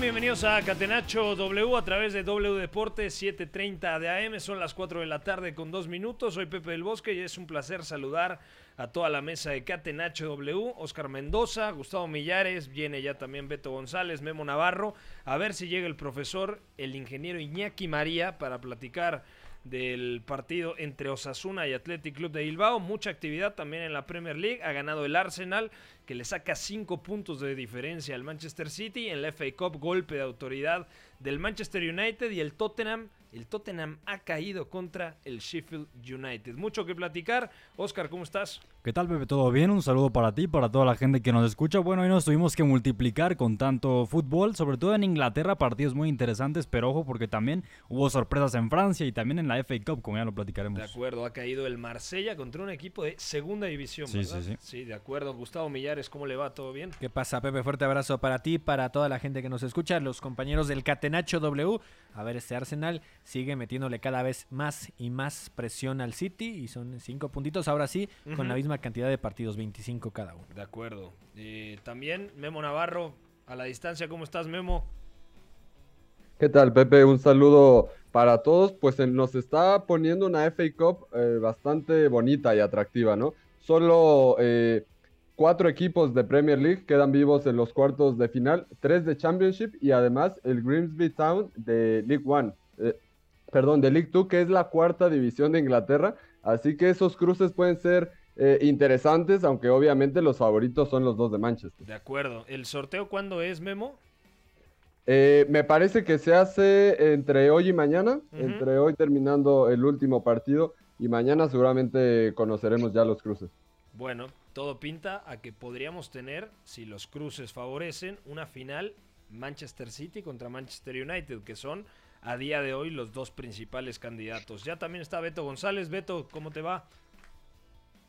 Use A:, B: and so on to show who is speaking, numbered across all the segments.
A: Bienvenidos a Catenacho W a través de W Deportes 7:30 de AM. Son las 4 de la tarde con 2 minutos. Soy Pepe del Bosque y es un placer saludar a toda la mesa de Catenacho W. Oscar Mendoza, Gustavo Millares, viene ya también Beto González, Memo Navarro. A ver si llega el profesor, el ingeniero Iñaki María para platicar del partido entre Osasuna y Athletic Club de Bilbao. Mucha actividad también en la Premier League. Ha ganado el Arsenal, que le saca 5 puntos de diferencia al Manchester City. En la FA Cup, golpe de autoridad del Manchester United y el Tottenham. El Tottenham ha caído contra el Sheffield United. Mucho que platicar. Oscar, ¿cómo estás?
B: ¿Qué tal, Pepe? ¿Todo bien? Un saludo para ti, para toda la gente que nos escucha. Bueno, hoy nos tuvimos que multiplicar con tanto fútbol, sobre todo en Inglaterra, partidos muy interesantes, pero ojo porque también hubo sorpresas en Francia y también en la FA Cup, como ya lo platicaremos.
A: De acuerdo, ha caído el Marsella contra un equipo de segunda división,
B: Sí,
A: ¿verdad?
B: sí, sí.
A: Sí, de acuerdo. Gustavo Millares, ¿cómo le va? ¿Todo bien?
C: ¿Qué pasa, Pepe? Fuerte abrazo para ti, para toda la gente que nos escucha, los compañeros del Catenacho W. A ver, este Arsenal sigue metiéndole cada vez más y más presión al City y son cinco puntitos, ahora sí, con la misma cantidad de partidos, 25 cada uno.
A: De acuerdo. Eh, también Memo Navarro, a la distancia, ¿cómo estás, Memo?
D: ¿Qué tal, Pepe? Un saludo para todos. Pues eh, nos está poniendo una FA Cup eh, bastante bonita y atractiva, ¿no? Solo eh, cuatro equipos de Premier League quedan vivos en los cuartos de final, tres de Championship y además el Grimsby Town de League One, eh, perdón, de League Two, que es la cuarta división de Inglaterra. Así que esos cruces pueden ser eh, interesantes, aunque obviamente los favoritos son los dos de Manchester.
A: De acuerdo. ¿El sorteo cuándo es, Memo?
D: Eh, me parece que se hace entre hoy y mañana, entre hoy terminando el último partido y mañana seguramente conoceremos ya los cruces.
A: Bueno, todo pinta a que podríamos tener, si los cruces favorecen, una final Manchester City contra Manchester United, que son a día de hoy los dos principales candidatos. Ya también está Beto González. Beto, ¿cómo te va?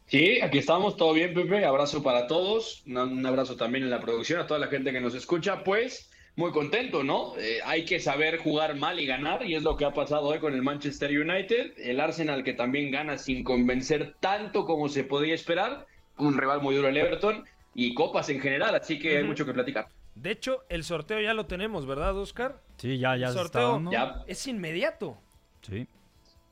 E: Sí, aquí estamos, todo bien, Pepe. Abrazo para todos. Un, abrazo también en la producción, a toda la gente que nos escucha. Pues muy contento, ¿no? Eh, hay que saber jugar mal y ganar, y es lo que ha pasado hoy con el Manchester United. El Arsenal que también gana sin convencer tanto como se podía esperar. Un rival muy duro el Everton y copas en general, así que hay mucho que platicar.
A: De hecho, el sorteo ya lo tenemos, ¿verdad, Oscar?
B: Sí, ya, ya
A: El
B: está
A: sorteo
B: dando.
E: Ya.
A: es inmediato.
B: Sí.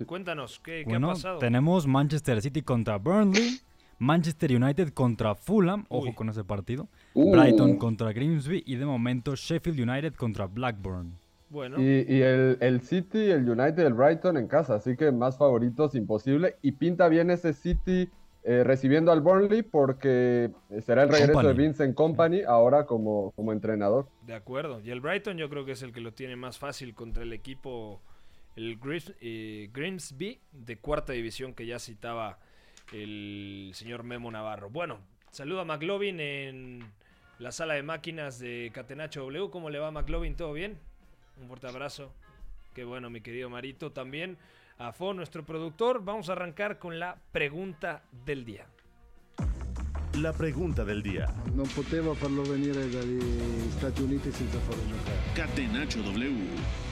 A: Cuéntanos, ¿qué, qué
B: Bueno,
A: ha pasado?
B: tenemos Manchester City contra Burnley, Manchester United contra Fulham, ojo
A: Uy.
B: con ese partido,
E: Uh.
B: Brighton contra Grimsby y de momento Sheffield United contra Blackburn.
A: Bueno,
D: Y, y el, el City, el United, el Brighton en casa, así que más favoritos imposible. Y pinta bien ese City eh, recibiendo al Burnley porque será el regreso
B: Company.
D: de Vincent Company ahora como, como entrenador.
A: de acuerdo. Y el Brighton yo creo que es el que lo tiene más fácil contra el equipo, el Gris- eh, Grimsby de cuarta división que ya citaba el señor Memo Navarro. Bueno, saludo a McLovin en la sala de máquinas de Catenacho W. ¿Cómo le va McLovin? ¿Todo bien? Un fuerte abrazo. Qué bueno, mi querido Marito. También a Fo, nuestro productor. Vamos a arrancar con la pregunta del día.
F: La pregunta del día.
G: Non poteva farlo venire dagli Stati Uniti senza farlo giocare.
F: Catenacho W.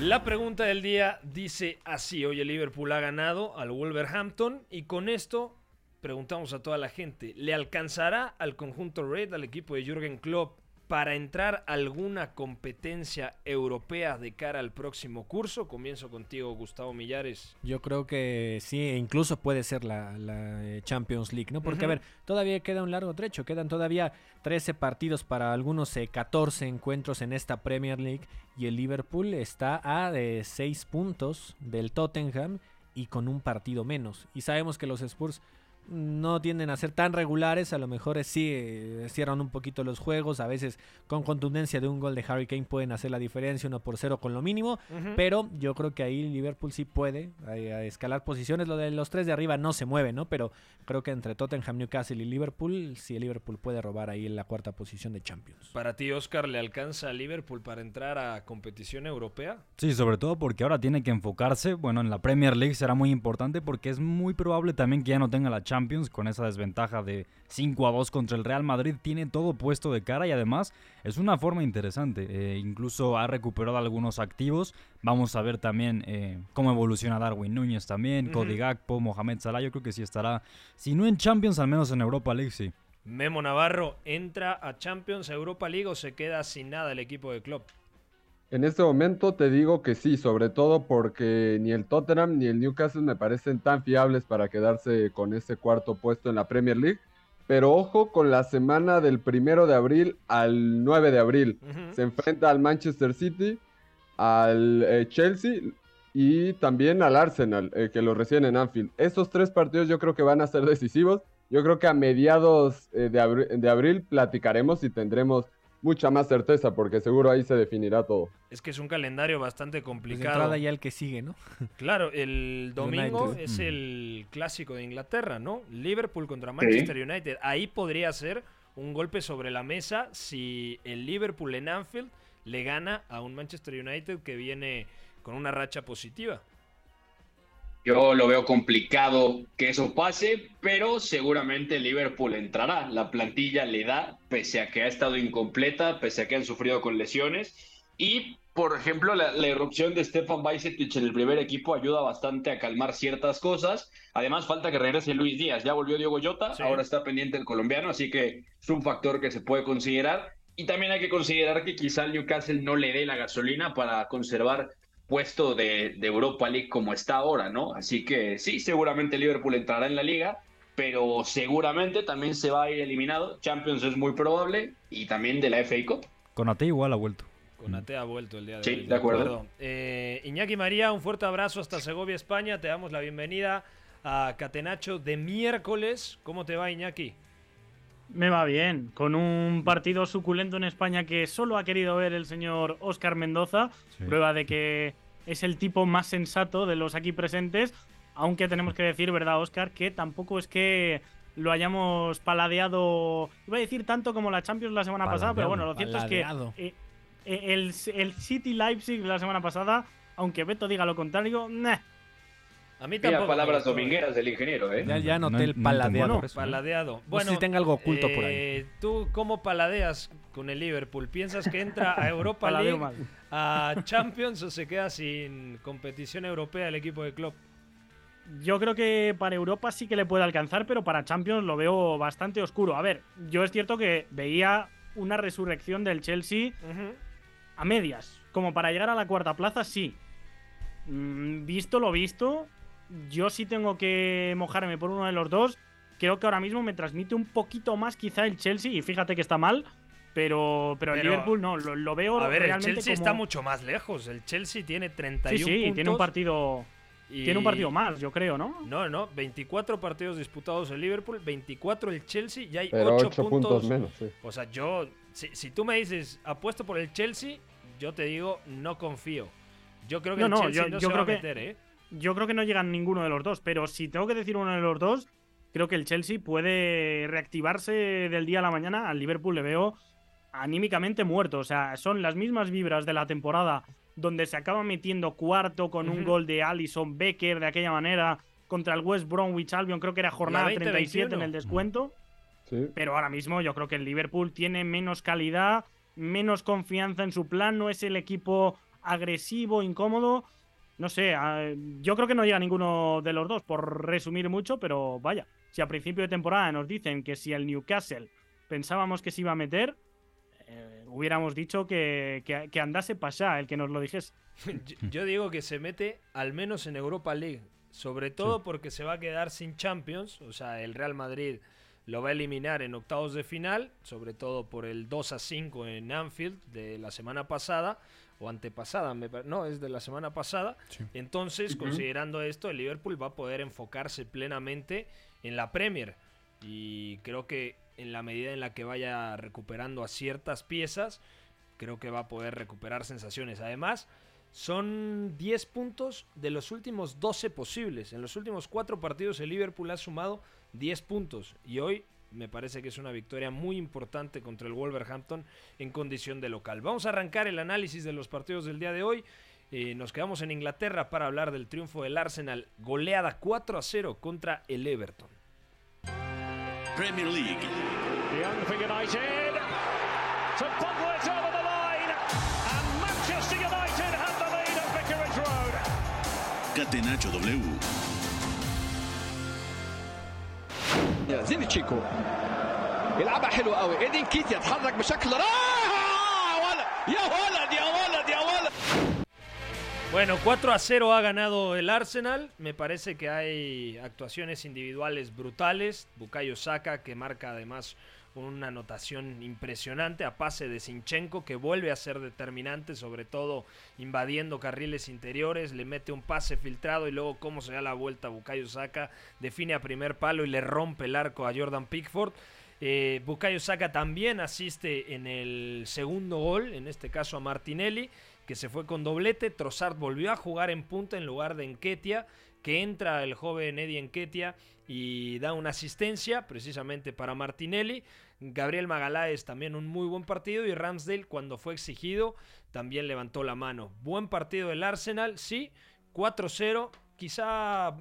A: La pregunta del día dice así, hoy el Liverpool ha ganado al Wolverhampton y con esto preguntamos a toda la gente, ¿le alcanzará al conjunto Red, al equipo de Jürgen Klopp, para entrar a alguna competencia europea de cara al próximo curso? Comienzo contigo, Gustavo Millares.
C: Yo creo que sí, e incluso puede ser la, la, eh, Champions League, ¿no? Porque, a ver, todavía queda un largo trecho, quedan todavía 13 partidos para algunos eh, 14 encuentros en esta Premier League y el Liverpool está a de 6 puntos del Tottenham y con un partido menos. Y sabemos que los Spurs no tienden a ser tan regulares, a lo mejor sí eh, cierran un poquito los juegos, a veces con contundencia de un gol de Harry Kane pueden hacer la diferencia, uno por cero con lo mínimo, pero yo creo que ahí Liverpool sí puede eh, a escalar posiciones. Lo de los tres de arriba no se mueve, ¿no? Pero creo que entre Tottenham, Newcastle y Liverpool, sí el Liverpool puede robar ahí en la cuarta posición de Champions.
A: Para ti, Oscar, ¿le alcanza a Liverpool para entrar a competición europea?
B: Sí, sobre todo porque ahora tiene que enfocarse, bueno, en la Premier League será muy importante porque es muy probable también que ya no tenga la Champions con esa desventaja de 5 a 2 contra el Real Madrid. Tiene todo puesto de cara y además es una forma interesante. eh, incluso ha recuperado algunos activos. Vamos a ver también eh, cómo evoluciona Darwin Núñez también. Cody Gakpo, Mohamed Salah. Yo creo que sí estará, si no en Champions, al menos en Europa League, sí.
A: Memo Navarro, ¿entra a Champions, a Europa League o se queda sin nada el equipo de club?
D: En este momento te digo que sí, sobre todo porque ni el Tottenham ni el Newcastle me parecen tan fiables para quedarse con ese cuarto puesto en la Premier League. Pero ojo con la semana del primero de abril al 9 de abril. Se enfrenta al Manchester City, al eh, Chelsea y también al Arsenal, eh, que lo reciben en Anfield. Esos tres partidos yo creo que van a ser decisivos. Yo creo que a mediados eh, de, abri- de abril platicaremos y tendremos mucha más certeza, porque seguro ahí se definirá todo.
A: Es que es un calendario bastante
C: Pues
A: complicado.
C: entrada ya el que sigue, ¿no?
A: Claro, el domingo
C: United.
A: es
B: Mm.
A: el clásico de Inglaterra, ¿no? Liverpool contra Manchester United. Ahí podría ser un golpe sobre la mesa si el Liverpool en Anfield le gana a un Manchester United que viene con una racha positiva.
E: Yo lo veo complicado que eso pase, pero seguramente Liverpool entrará. La plantilla le da, pese a que ha estado incompleta, pese a que han sufrido con lesiones. Y, por ejemplo, la, la irrupción de Stefan Bajcetic en el primer equipo ayuda bastante a calmar ciertas cosas. Además, falta que regrese Luis Díaz. Ya volvió Diego Llota,
A: Sí.
E: ahora está pendiente el colombiano, así que es un factor que se puede considerar. Y también hay que considerar que quizá el Newcastle no le dé la gasolina para conservar puesto de, de Europa League como está ahora, ¿no? Así que sí, seguramente Liverpool entrará en la liga, pero seguramente también se va a ir eliminado. Champions es muy probable y también de la FA Cup.
B: Conate igual ha vuelto.
A: Conate ha vuelto el día de
E: Sí,
A: hoy.
E: de acuerdo.
A: Eh, Iñaki María, un fuerte abrazo hasta Segovia, España. Te damos la bienvenida a Catenacho de miércoles. ¿Cómo te va, Iñaki?
H: Me va bien, con un partido suculento en España que solo ha querido ver el señor Óscar Mendoza,
B: Sí.
H: prueba de que es el tipo más sensato de los aquí presentes, aunque tenemos que decir, ¿verdad, Óscar? Que tampoco es que lo hayamos paladeado, iba a decir tanto como la Champions la semana pasada, pero bueno, lo cierto
C: Paladeado.
H: es que eh, eh, el, el City Leipzig la semana pasada, aunque Beto diga lo contrario, nah,
A: A mí
E: Mira
A: tampoco. me
E: palabras domingueras del ingeniero, ¿eh?
C: Ya, ya
B: No-
C: noté el
B: no
C: paladeado.
A: Paladeado.
C: No sé
A: Bueno,
C: si tenga algo oculto por ahí.
A: eh, ¿Tú cómo paladeas con el Liverpool? ¿Piensas que entra a Europa League,
H: mal.
A: a Champions o se queda sin competición europea el equipo de club?
H: Yo creo que para Europa sí que le puede alcanzar, pero para Champions lo veo bastante oscuro. A ver, yo es cierto que veía una resurrección del Chelsea a medias. Como para llegar a la cuarta plaza, sí. Mm, visto lo visto, yo sí tengo que mojarme por uno de los dos. Creo que ahora mismo me transmite un poquito más quizá el Chelsea, y fíjate que está mal, pero, pero, el Liverpool no, lo, lo veo
A: A ver, el
H: realmente
A: Chelsea
H: como-
A: está mucho más lejos. El Chelsea tiene 31
H: Sí, sí,
A: puntos.
H: tiene un partido...
A: y-
H: Tiene un partido más, yo creo, ¿no?
A: No, no, 24 partidos disputados el Liverpool, 24 el Chelsea y hay
D: Pero
A: 8,
D: 8
A: puntos.
D: puntos menos, sí.
A: O sea, yo, si, si tú me dices apuesto por el Chelsea, yo te digo no confío. Yo creo que
H: No,
A: el
H: no,
A: Chelsea
H: yo-
A: no
H: yo
A: se va a
H: creo que-
A: meter, ¿eh?
H: Yo creo que no llegan ninguno de los dos, pero si tengo que decir uno de los dos, creo que el Chelsea puede reactivarse del día a la mañana. Al Liverpool le veo anímicamente muerto. O sea, son las mismas vibras de la temporada donde se acaba metiendo cuarto con un gol de Allison Becker de aquella manera contra el West Bromwich Albion. Creo que era jornada
A: 20,
H: 37 en
A: 21.
H: el descuento.
D: Sí.
H: Pero ahora mismo yo creo que el Liverpool tiene menos calidad, menos confianza en su plan, no es el equipo agresivo, incómodo. No sé, yo creo que no llega ninguno de los dos, por resumir mucho, pero vaya, si a principio de temporada nos dicen que si el Newcastle pensábamos que se iba a meter, eh, hubiéramos dicho que, que, que andase pasá el que nos lo dijese.
A: yo, yo digo que se mete al menos en Europa League. Sobre todo porque se va a quedar sin Champions. O sea, el Real Madrid lo va a eliminar en octavos de final. Sobre todo por el 2 a 5 en Anfield de la semana pasada. O antepasada, me no, es de la semana pasada. Entonces, considerando esto, el Liverpool va a poder enfocarse plenamente en la Premier. Y creo que en la medida en la que vaya recuperando a ciertas piezas, creo que va a poder recuperar sensaciones. Además, son 10 puntos de los últimos 12 posibles. En los últimos 4 partidos el Liverpool ha sumado 10 puntos. Y hoy me parece que es una victoria muy importante contra el Wolverhampton en condición de local. Vamos a arrancar el análisis de los partidos del día de hoy. Eh, nos quedamos en Inglaterra para hablar del triunfo del Arsenal. Goleada 4 a 0 contra el Everton.
F: Premier League.
I: Young for United. To it over the line. And Manchester United have the lead at Vicarage Road.
F: Catenacho W.
J: يا زينتشينكو يلعبها حلو قوي ايدين كيت يتحرك بشكل رائع ولا يا ولد يا ولد يا ولد
A: Bueno, 4 a 0 ha ganado el Arsenal. Me parece que hay actuaciones individuales brutales. Bukayo Saka, que marca además una anotación impresionante a pase de Sinchenko, que vuelve a ser determinante, sobre todo invadiendo carriles interiores. Le mete un pase filtrado y luego, cómo se da la vuelta Bukayo Saka, define a primer palo y le rompe el arco a Jordan Pickford. Eh, Bukayo Saka también asiste en el segundo gol, en este caso a Martinelli, que se fue con doblete. Trossard volvió a jugar en punta en lugar de Enquetia, que entra el joven Eddie Enquetia y da una asistencia precisamente para Martinelli. Gabriel Magaláes también un muy buen partido y Ramsdale cuando fue exigido también levantó la mano. Buen partido del Arsenal, sí, 4-0, quizá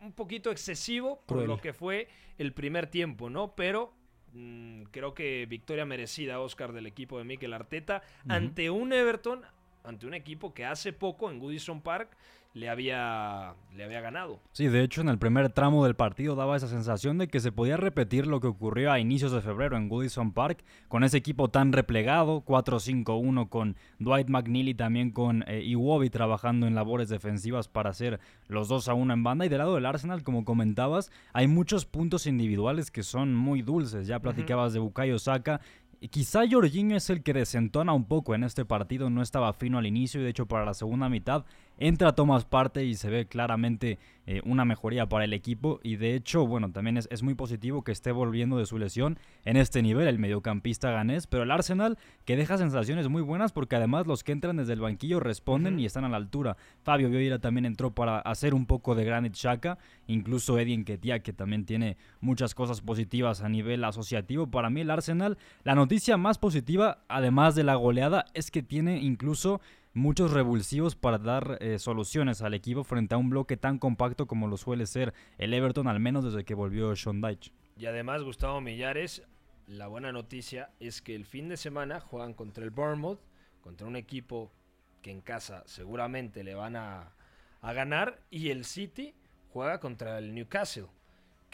A: un poquito excesivo por
C: Cruel.
A: lo que fue el primer tiempo, ¿no? Pero mm, creo que victoria merecida, Oscar, del equipo de Mikel Arteta ante un Everton, ante un equipo que hace poco en Goodison Park le había, le había ganado.
B: Sí, de hecho en el primer tramo del partido daba esa sensación de que se podía repetir lo que ocurrió a inicios de febrero en Goodison Park, con ese equipo tan replegado, 4-5-1 con Dwight McNeely también con eh, Iwobi trabajando en labores defensivas para hacer los 2-1 en banda. Y del lado del Arsenal, como comentabas, hay muchos puntos individuales que son muy dulces. Ya platicabas de Bukayo Saka Quizá Jorginho es el que desentona un poco en este partido, no estaba fino al inicio y de hecho para la segunda mitad entra Thomas Parte y se ve claramente eh, una mejoría para el equipo y de hecho, bueno, también es, es muy positivo que esté volviendo de su lesión en este nivel el mediocampista ganés, pero el Arsenal que deja sensaciones muy buenas porque además los que entran desde el banquillo responden y están a la altura. Fabio Vieira también entró para hacer un poco de Granit Xhaka, incluso Eddie Nketiah que también tiene muchas cosas positivas a nivel asociativo. Para mí el Arsenal, la noticia más positiva, además de la goleada, es que tiene incluso muchos revulsivos para dar eh, soluciones al equipo frente a un bloque tan compacto como lo suele ser el Everton, al menos desde que volvió Sean Dyche.
A: Y además, Gustavo Millares, la buena noticia es que el fin de semana juegan contra el Bournemouth, contra un equipo que en casa seguramente le van a, a ganar, y el City juega contra el Newcastle,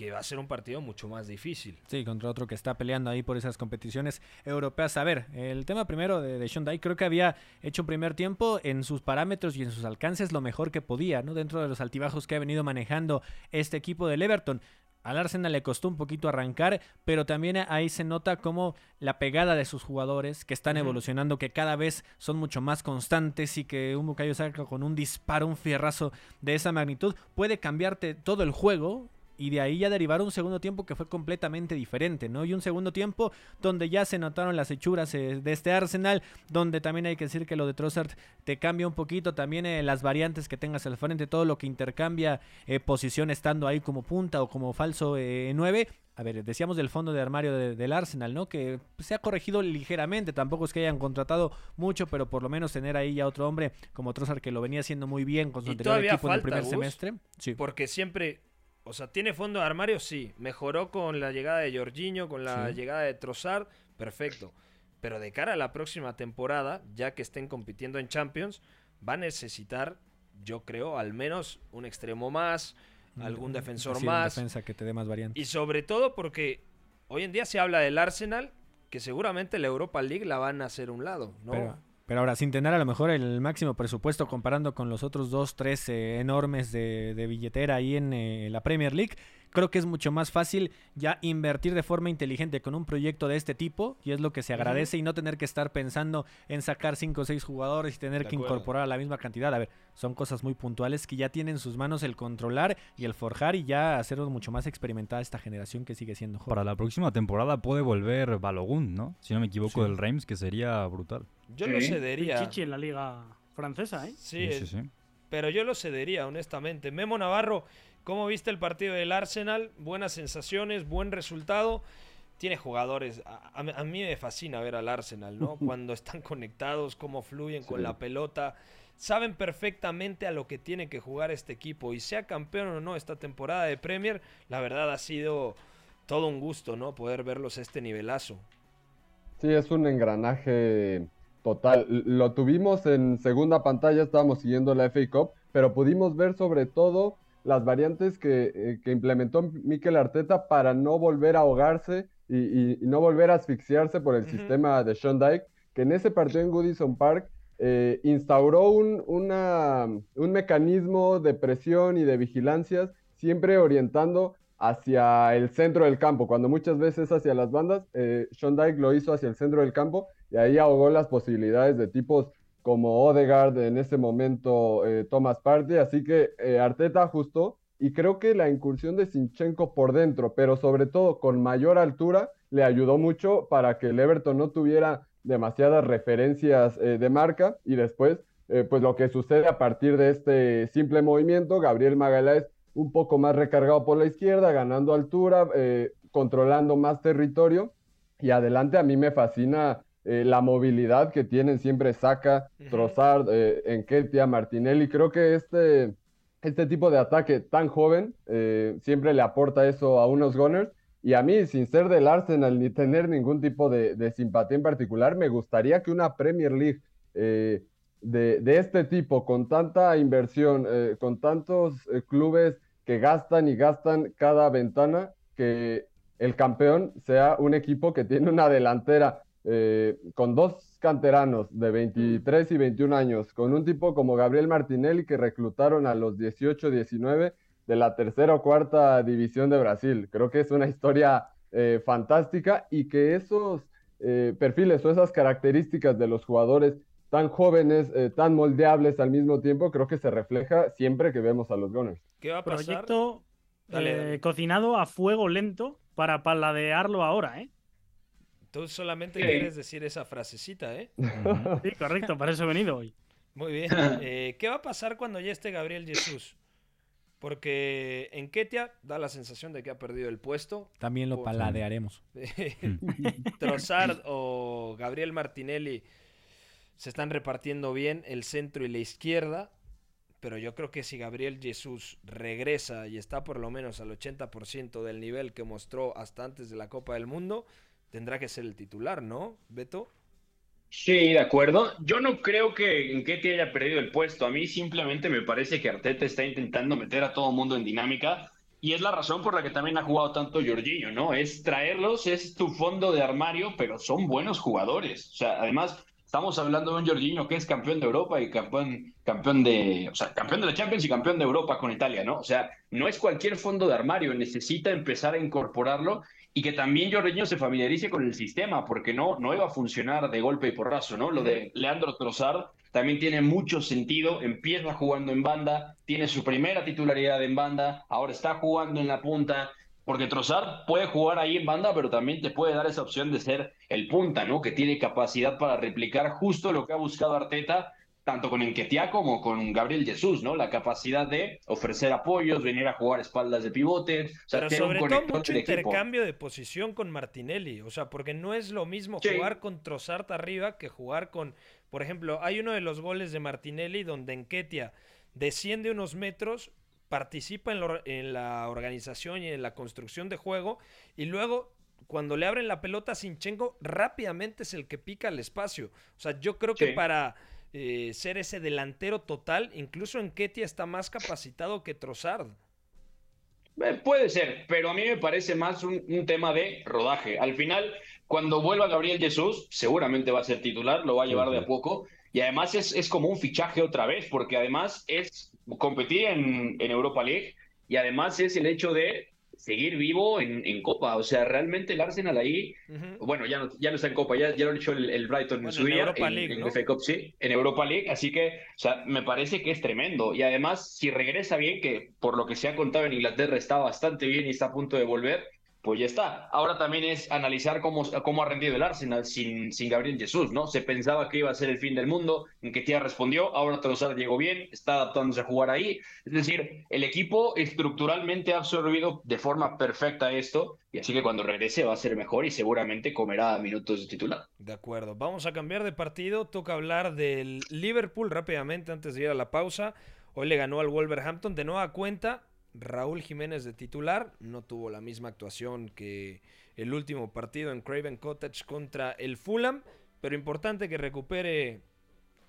A: que va a ser un partido mucho más difícil.
C: Sí, contra otro que está peleando ahí por esas competiciones europeas. A ver, el tema primero de, de Dyche, creo que había hecho un primer tiempo en sus parámetros y en sus alcances lo mejor que podía, ¿no? Dentro de los altibajos que ha venido manejando este equipo del Everton. Al Arsenal le costó un poquito arrancar, pero también ahí se nota como la pegada de sus jugadores que están evolucionando, que cada vez son mucho más constantes y que un Bukayo Saka con un disparo, un fierrazo de esa magnitud puede cambiarte todo el juego y de ahí ya derivar un segundo tiempo que fue completamente diferente, ¿no? Y un segundo tiempo donde ya se notaron las hechuras eh, de este Arsenal, donde también hay que decir que lo de Trossard te cambia un poquito, también eh, las variantes que tengas al frente, todo lo que intercambia eh, posición estando ahí como punta o como falso 9. A ver, decíamos del fondo de armario de- del Arsenal, ¿no? Que se ha corregido ligeramente, tampoco es que hayan contratado mucho, pero por lo menos tener ahí ya otro hombre como Trossard que lo venía haciendo muy bien con su anterior equipo en el
A: falta,
C: primer
A: Gus,
C: semestre. Sí.
A: Porque siempre, o sea, tiene fondo de armario, sí. Mejoró con la llegada de Jorginho, con la
C: Sí.
A: llegada de Trossard, perfecto. Pero de cara a la próxima temporada, ya que estén compitiendo en Champions, va a necesitar, yo creo, al menos un extremo más, algún defensor
C: Sí,
A: más.
C: defensa que te dé más variantes.
A: Y sobre todo porque hoy en día se habla del Arsenal que seguramente la Europa League la van a hacer un lado, ¿no?
C: Pero, pero ahora, sin tener a lo mejor el máximo presupuesto comparando con los otros dos, tres eh, enormes de, de billetera ahí en eh, la Premier League, creo que es mucho más fácil ya invertir de forma inteligente con un proyecto de este tipo y es lo que se agradece y no tener que estar pensando en sacar cinco o seis jugadores y tener
A: De
C: que
A: acuerdo.
C: incorporar a la misma cantidad. A ver, son cosas muy puntuales que ya tienen en sus manos el controlar y el forjar y ya hacer mucho más experimentada esta generación que sigue siendo joven.
B: Para la próxima temporada puede volver Balogun, ¿no? Si no me equivoco,
C: Sí.
B: del Reims, que sería brutal.
A: Yo lo cedería.
H: Chichi en la liga francesa, ¿eh?
A: Sí,
B: Sí, sí, sí.
A: pero yo lo cedería, honestamente. Memo Navarro, ¿cómo viste el partido del Arsenal? Buenas sensaciones, buen resultado. Tiene jugadores. A, a mí- a mí me fascina ver al Arsenal, ¿no? Cuando están conectados, cómo fluyen con la pelota. Saben perfectamente a lo que tiene que jugar este equipo. Y sea campeón o no esta temporada de Premier, la verdad ha sido todo un gusto, ¿no? Poder verlos a este nivelazo.
D: Sí, es un engranaje total. Lo tuvimos en segunda pantalla, estábamos siguiendo la FA Cup, pero pudimos ver sobre todo las variantes que, eh, que implementó Mikel Arteta para no volver a ahogarse y, y- y no volver a asfixiarse por el sistema de Sean Dyke, que en ese partido en Goodison Park eh, instauró un, una- un mecanismo de presión y de vigilancias, siempre orientando hacia el centro del campo, cuando muchas veces hacia las bandas, eh, Sean Dyke lo hizo hacia el centro del campo y ahí ahogó las posibilidades de tipos como Odegaard, en ese momento eh, Thomas así que eh, Arteta ajustó y creo que la incursión de Sinchenko por dentro, pero sobre todo con mayor altura, le ayudó mucho para que el Everton no tuviera demasiadas referencias eh, de marca y después, eh, pues lo que sucede a partir de este simple movimiento, Gabriel Magaláes un poco más recargado por la izquierda, ganando altura, controlando más territorio y adelante a mí me fascina eh, la movilidad que tienen siempre Saka,
A: Ujú.
D: Trossard, eh, Enketia, Martinelli. Creo que este, este tipo de ataque tan joven eh, siempre le aporta eso a unos Gunners. Y a mí, sin ser del Arsenal ni tener ningún tipo de, de simpatía en particular, me gustaría que una Premier League eh, de, de este tipo, con tanta inversión, eh, con tantos eh, clubes que gastan y gastan cada ventana, que el campeón sea un equipo que tiene una delantera eh, con dos canteranos de 23 y 21 años, con un tipo como Gabriel Martinelli que reclutaron a los 18, 19 de la tercera o cuarta división de Brasil. Creo que es una historia eh, fantástica y que esos eh, perfiles o esas características de los jugadores tan jóvenes, eh, tan moldeables al mismo tiempo, creo que se refleja siempre que vemos a los Gunners.
A: ¿Qué va a pasar?
H: Proyecto
A: Dale,
H: eh,
A: dale.
H: cocinado a fuego lento para paladearlo ahora, ¿eh?
A: Tú solamente
E: Sí.
A: quieres decir esa frasecita, ¿eh?
H: Sí, correcto, para eso he venido hoy.
A: Muy bien. Eh, ¿Qué va a pasar cuando ya esté Gabriel Jesús? Porque en Ketia da la sensación de que ha perdido el puesto.
C: También lo paladearemos.
A: Trossard o Gabriel Martinelli se están repartiendo bien el centro y la izquierda. Pero yo creo que si Gabriel Jesús regresa y está por lo menos al 80% del nivel que mostró hasta antes de la Copa del Mundo, tendrá que ser el titular, ¿no, Beto?
E: Sí, de acuerdo. Yo no creo que Nketiah haya perdido el puesto. A mí simplemente me parece que Arteta está intentando meter a todo mundo en dinámica y es la razón por la que también ha jugado tanto Jorginho, ¿no? Es traerlos, es tu fondo de armario, pero son buenos jugadores. O sea, además estamos hablando de un Jorginho que es campeón de Europa y campeón, campeón de, o sea, campeón de la Champions y campeón de Europa con Italia, ¿no? O sea, no es cualquier fondo de armario, necesita empezar a incorporarlo y que también Jorginho se familiarice con el sistema, porque no, no iba a funcionar de golpe y porrazo, ¿no? Lo de Leandro Trossard también tiene mucho sentido, empieza jugando en banda, tiene su primera titularidad en banda, ahora está jugando en la punta, porque Trossard puede jugar ahí en banda, pero también te puede dar esa opción de ser el punta, ¿no? Que tiene capacidad para replicar justo lo que ha buscado Arteta, tanto con Enquetia como con Gabriel Jesús, ¿no? La capacidad de ofrecer apoyos, venir a jugar espaldas de pivote, o sea,
A: Pero
E: tener un
A: sobre todo mucho
E: equipo.
A: intercambio de posición con Martinelli. O sea, porque no es lo mismo
E: Sí.
A: jugar con Trossard arriba que jugar con. Por ejemplo, hay uno de los goles de Martinelli donde Enquetia desciende unos metros, participa en, lo- en la organización y en la construcción de juego, y luego. Cuando le abren la pelota a Sinchenko, rápidamente es el que pica el espacio. O sea, yo creo que
E: Sí.
A: para eh, ser ese delantero total, incluso Enquetia está más capacitado que Trossard.
E: Eh, Puede ser, pero a mí me parece más un, un tema de rodaje. Al final, cuando vuelva Gabriel Jesús, seguramente va a ser titular, lo va a llevar de a poco. Y además es, es como un fichaje otra vez, porque además es competir en, en Europa League y además es el hecho de seguir vivo en, en Copa. O sea, realmente el Arsenal ahí, bueno, ya no, ya no está en Copa, ya, ya lo ha hecho el, el Brighton en
A: Bueno,
E: su
A: en
E: día,
A: Europa
E: en,
A: League,
E: en
A: ¿no?
E: FA Cup, sí, en Europa League. Así que, o sea, me parece que es tremendo. Y además, si regresa bien, que por lo que se ha contado en Inglaterra está bastante bien y está a punto de volver, pues ya está. Ahora también es analizar cómo, cómo ha rendido el Arsenal sin, sin Gabriel Jesús, ¿no? Se pensaba que iba a ser el fin del mundo, en que Tía respondió, ahora Trossard llegó bien, está adaptándose a jugar ahí. Es decir, el equipo estructuralmente ha absorbido de forma perfecta esto, y así que cuando regrese va a ser mejor y seguramente comerá minutos de titular.
A: De acuerdo, vamos a cambiar de partido. Toca hablar del Liverpool rápidamente antes de ir a la pausa. Hoy le ganó al Wolverhampton de nueva cuenta. Raúl Jiménez de titular no tuvo la misma actuación que el último partido en Craven Cottage contra el Fulham, pero importante que recupere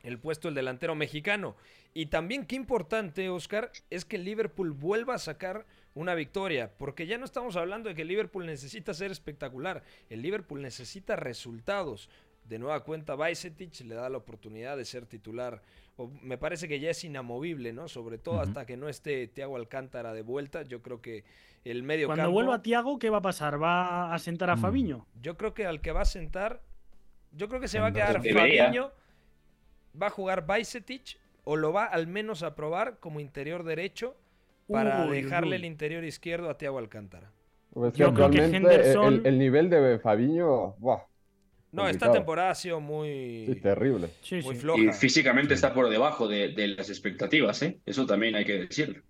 A: el puesto el delantero mexicano. Y también qué importante, Oscar, es que Liverpool vuelva a sacar una victoria, porque ya no estamos hablando de que Liverpool necesita ser espectacular, el Liverpool necesita resultados. De nueva cuenta, Bajcetic le da la oportunidad de ser titular. O me parece que ya es inamovible, ¿no? Sobre todo hasta que no esté Thiago Alcántara de vuelta. Yo creo que el medio
H: Cuando
A: campo-
H: vuelva Tiago, ¿qué va a pasar? ¿Va a sentar a
A: Mm.
H: Fabiño?
A: Yo creo que al que va a sentar, yo creo que se va a quedar. Fabiño, va a jugar Bajcetic o lo va al menos a probar como interior derecho para
H: Uy,
A: dejarle
H: uy.
A: el interior izquierdo a Thiago Alcántara.
D: Pues que
H: Yo creo que
D: el-
H: Henderson-
D: el, el nivel de Fabiño, ¡buah!
A: No, esta temporada ha sido muy,
D: Sí, terrible.
H: Sí,
A: muy
H: sí.
A: floja.
E: Y físicamente está por debajo de, de las expectativas, ¿eh? Eso también hay que decirlo.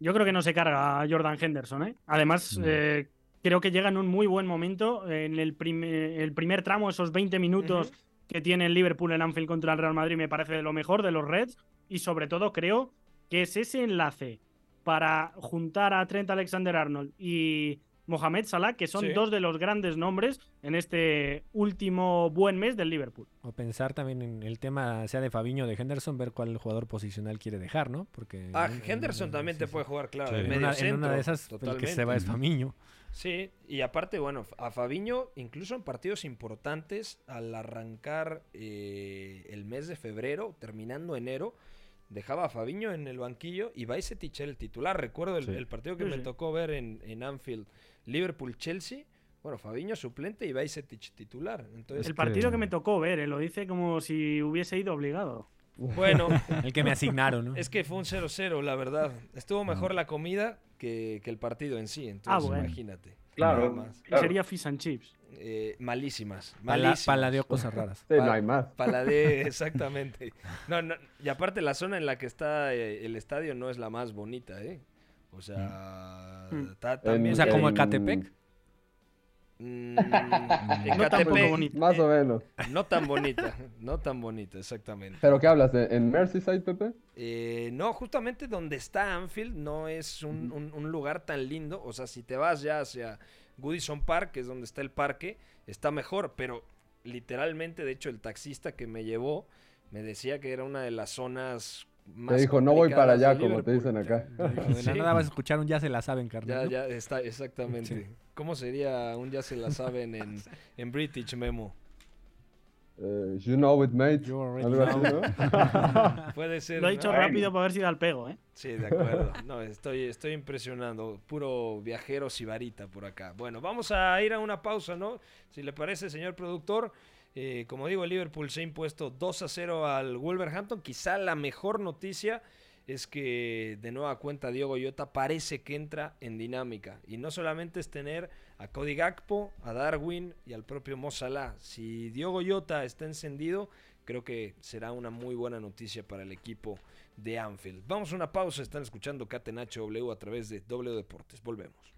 H: Yo creo que no se carga a Jordan Henderson, ¿eh? Además,
B: No.
H: eh, creo que llega en un muy buen momento en el, prim- el primer tramo, esos 20 minutos que tiene el Liverpool en Anfield contra el Real Madrid, me parece de lo mejor de los Reds. Y sobre todo creo que es ese enlace para juntar a Trent Alexander-Arnold y Mohamed Salah, que son
A: Sí.
H: dos de los grandes nombres en este último buen mes del Liverpool.
C: O pensar también en el tema, sea de Fabiño o de Henderson, ver cuál jugador posicional quiere dejar, ¿no? Porque
A: Ah,
C: en- en-
A: Henderson
C: en-
A: también
C: sí,
A: te
C: sí.
A: puede jugar, claro,
C: En
A: medio
C: una, en
A: centro.
C: una de esas, el que se va es
A: totalmente.
C: Famiño.
A: Sí, y aparte, bueno, a Fabiño, incluso en partidos importantes, al arrancar eh, el mes de febrero, terminando enero, dejaba a Fabiño en el banquillo y Bajcetic era el titular. Recuerdo el,
B: Sí.
A: el partido que
H: Sí,
A: me
H: sí.
A: tocó ver en, en Anfield, Liverpool-Chelsea. Bueno, Fabiño suplente y Bajcetic titular. Entonces,
H: el partido que me tocó ver, ¿eh? lo dice como si hubiese ido obligado.
A: bueno,
C: El que me asignaron, ¿no?
A: es que fue un 0-0, la verdad. Estuvo mejor la comida que, que el partido en sí. Entonces,
H: Ah, bueno.
A: imagínate.
E: Claro.
A: Más.
H: Sería fish and chips.
A: Eh, malísimas.
C: Pala-
A: malísimas.
C: paladeó cosas raras.
D: Sí, no hay más.
A: Paladé, exactamente. No, no, y aparte la zona en la que está eh, el estadio no es la más bonita, ¿eh? O sea,
H: Mm.
A: ta- también...
C: O sea, como Ecatepec.
A: Mm,
H: No tampoco bonita.
D: Más o menos.
A: no tan bonita, no tan bonita, exactamente.
D: ¿Pero qué hablas? ¿En, en Merseyside, Pepe?
A: Eh, no, justamente donde está Anfield no es un, un- un lugar tan lindo. O sea, si te vas ya hacia Goodison Park, que es donde está el parque, está mejor. Pero literalmente, de hecho, el taxista que me llevó me decía que era una de las zonas más
D: Te dijo, no voy para allá, como te
A: Liverpool".
D: dicen acá.
C: De la
A: Sí.
C: nada vas a escuchar un ya se la saben,
A: Ya,
C: carnal. ¿no?
A: ya está, exactamente. ¿Cómo sería un ya se la saben en, en British Memo?
D: Eh, you know it, mate.
C: You already
D: Algo así,
C: know.
D: ¿no?
A: Puede ser.
H: Lo he
A: ¿no?
H: dicho rápido para ver si da el pego, ¿eh?
A: Sí, de acuerdo. No, estoy, estoy impresionando. Puro viajero sibarita por acá. Bueno, vamos a ir a una pausa, ¿no? Si le parece, señor productor. Eh, como digo, el Liverpool se ha impuesto 2 a 0 al Wolverhampton. Quizá la mejor noticia es que de nueva cuenta Diogo Jota parece que entra en dinámica. Y no solamente es tener a Cody Gakpo, a Darwin y al propio Mo. Si Diogo Jota está encendido, creo que será una muy buena noticia para el equipo de Anfield. Vamos a una pausa, están escuchando Catenacho W a través de W Deportes. Volvemos.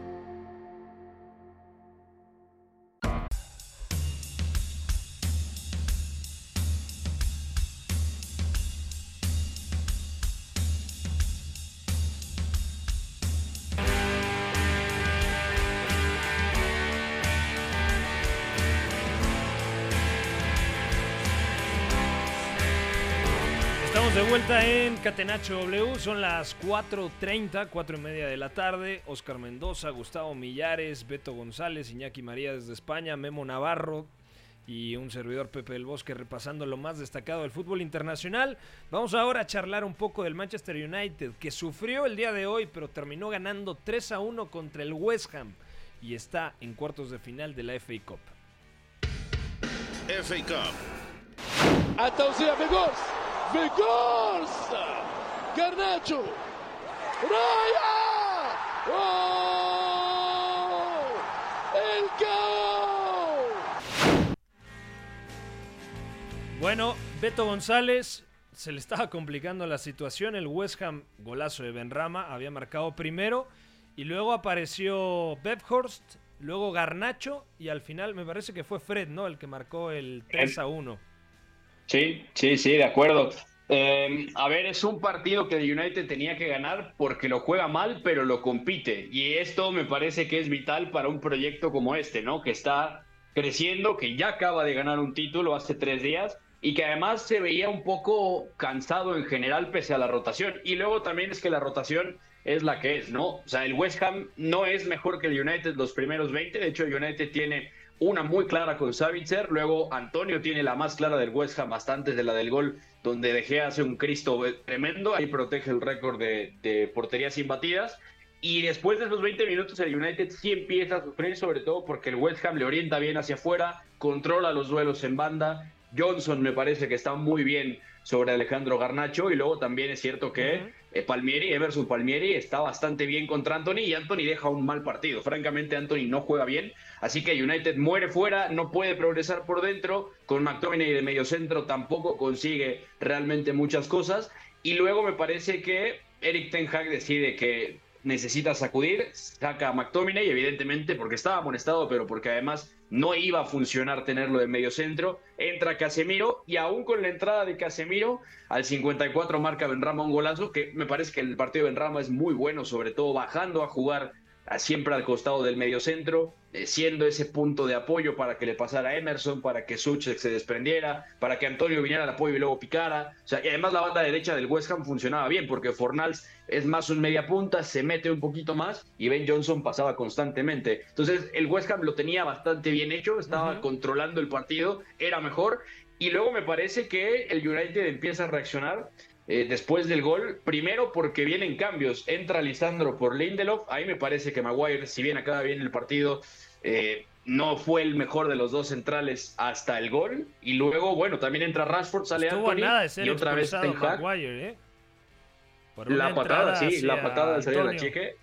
A: De vuelta en Catenacho W, son las 4.30, 4 y media de la tarde. Oscar Mendoza, Gustavo Millares, Beto González, Iñaki María desde España, Memo Navarro y un servidor Pepe del Bosque repasando lo más destacado del fútbol internacional. Vamos ahora a charlar un poco del Manchester United, que sufrió el día de hoy, pero terminó ganando 3 a 1 contra el West Ham y está en cuartos de final de la FA Cup.
F: FA Cup.
J: Atención, amigos. Vigorza, Garnacho, Raya, ¡Oh! ¡El gol!
A: Bueno, Beto González, se le estaba complicando la situación. El West Ham, golazo de Benrama, había marcado primero. Y luego apareció Bebhorst, luego Garnacho. Y al final me parece que fue Fred, ¿no? El que marcó el 3 a 1.
E: Sí, sí, sí, de acuerdo. Eh, a ver, es un partido que el United tenía que ganar porque lo juega mal, pero lo compite. Y esto me parece que es vital para un proyecto como este, ¿no? Que está creciendo, que ya acaba de ganar un título hace tres días y que además se veía un poco cansado en general pese a la rotación. Y luego también es que la rotación es la que es, ¿no? O sea, el West Ham no es mejor que el United los primeros 20. De hecho, el United tiene una muy clara con Savitzer, luego Antonio tiene la más clara del West Ham hasta antes de la del gol, donde De Gea hace un Cristo tremendo, ahí protege el récord de, de porterías imbatidas. Y después de esos 20 minutos el United sí empieza a sufrir, sobre todo porque el West Ham le orienta bien hacia afuera, controla los duelos en banda. Johnson me parece que está muy bien sobre Alejandro Garnacho y luego también es cierto que eh, Palmieri, Emerson Palmieri está bastante bien contra Anthony y Anthony deja un mal partido. Francamente Anthony no juega bien, así que United muere fuera, no puede progresar por dentro, con McTominay de medio centro tampoco consigue realmente muchas cosas. Y luego me parece que Eric Ten Hag decide que necesita sacudir, saca a McTominay, evidentemente porque estaba amonestado, pero porque además no iba a funcionar tenerlo de medio centro. Entra Casemiro y aún con la entrada de Casemiro, al 54 marca Benrama un golazo, que me parece que el partido de Benrama es muy bueno, sobre todo bajando a jugar siempre al costado del medio centro, siendo ese punto de apoyo para que le pasara a Emerson, para que Suchek se desprendiera, para que Antonio viniera al apoyo y luego picara. O sea, y además la banda derecha del West Ham funcionaba bien, porque Fornals es más un media punta, se mete un poquito más y Ben Johnson pasaba constantemente. Entonces el West Ham lo tenía bastante bien hecho, estaba controlando el partido, era mejor. Y luego me parece que el United empieza a reaccionar eh, después del gol. Primero porque vienen cambios. Entra Lisandro por Lindelof. Ahí me parece que Maguire, si bien acaba bien el partido, eh, no fue el mejor de los dos centrales hasta el gol. Y luego, bueno, también entra Rashford, sale Anthony.
A: nada de ser
E: y otra vez Ten Hag.
A: Maguire, ¿eh?
E: La patada, sí, la patada salir al
A: Antonio.
E: achique.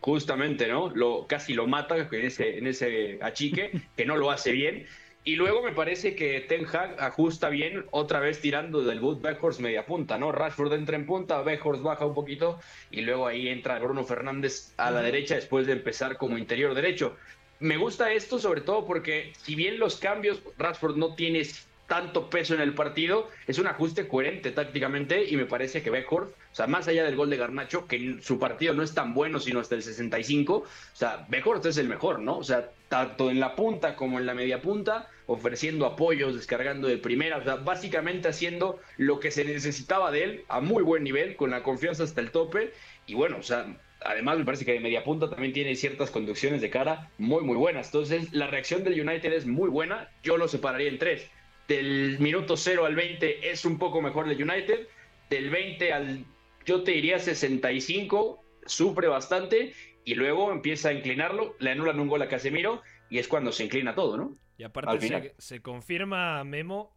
E: Justamente, ¿no? Lo, casi lo mata en ese, en ese achique, que no lo hace bien. Y luego me parece que Ten Hag ajusta bien, otra vez tirando del boot Beckhorst media punta, ¿no? Rashford entra en punta, Beckhorst baja un poquito y luego ahí entra Bruno Fernández a la derecha después de empezar como interior derecho. Me gusta esto sobre todo porque si bien los cambios, Rashford no tiene tanto peso en el partido, es un ajuste coherente tácticamente y me parece que Beckhorst, o sea, más allá del gol de Garnacho, que su partido no es tan bueno sino hasta el 65, o sea, Beckhorst es el mejor, ¿no? O sea, tanto en la punta como en la media punta, ofreciendo apoyos, descargando de primera, o sea, básicamente haciendo lo que se necesitaba de él a muy buen nivel, con la confianza hasta el tope y bueno, o sea, Además, me parece que de media punta también tiene ciertas conducciones de cara muy, muy buenas. Entonces, la reacción del United es muy buena. Yo lo separaría en tres. Del minuto 0 al 20 es un poco mejor el United. Del 20 al, yo te diría 65, sufre bastante. Y luego empieza a inclinarlo, le anulan un gol a Casemiro y es cuando se inclina todo, ¿no?
A: Y
E: Al
A: aparte
E: final.
A: se, se confirma, Memo,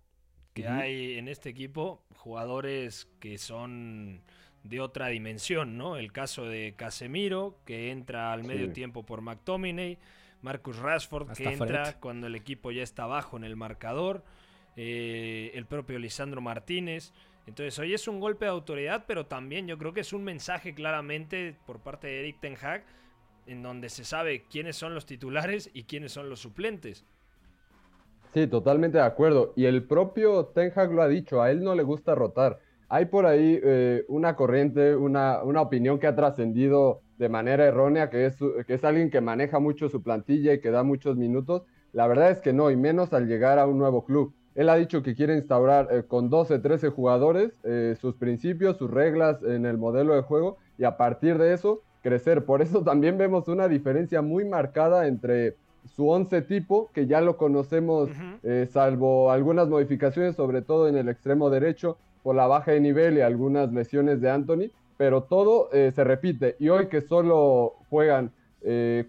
A: que hay en este equipo jugadores que son de otra dimensión, ¿no? El caso de Casemiro, que entra al medio
C: Sí.
A: tiempo por McTominay, Marcus Rashford,
C: Hasta
A: que entra
C: Fred.
A: cuando el equipo ya está abajo en el marcador, eh, el propio Lisandro Martínez. Entonces, hoy es un golpe de autoridad, pero también yo creo que es un mensaje claramente por parte de Eric Ten Hag, en donde se sabe quiénes son los titulares y quiénes son los suplentes.
D: Sí, totalmente de acuerdo. Y el propio Ten Hag lo ha dicho, a él no le gusta rotar. Hay por ahí eh, una corriente, una, una opinión que ha trascendido de manera errónea, que es, que es alguien que maneja mucho su plantilla y que da muchos minutos. La verdad es que no, y menos al llegar a un nuevo club. Él ha dicho que quiere instaurar eh, con 12, 13 jugadores eh, sus principios, sus reglas en el modelo de juego y a partir de eso crecer. Por eso también vemos una diferencia muy marcada entre su 11 tipo, que ya lo conocemos, eh, salvo algunas modificaciones, sobre todo en el extremo derecho, por la baja de nivel y algunas lesiones de Anthony, pero todo se repite. Y hoy que solo juegan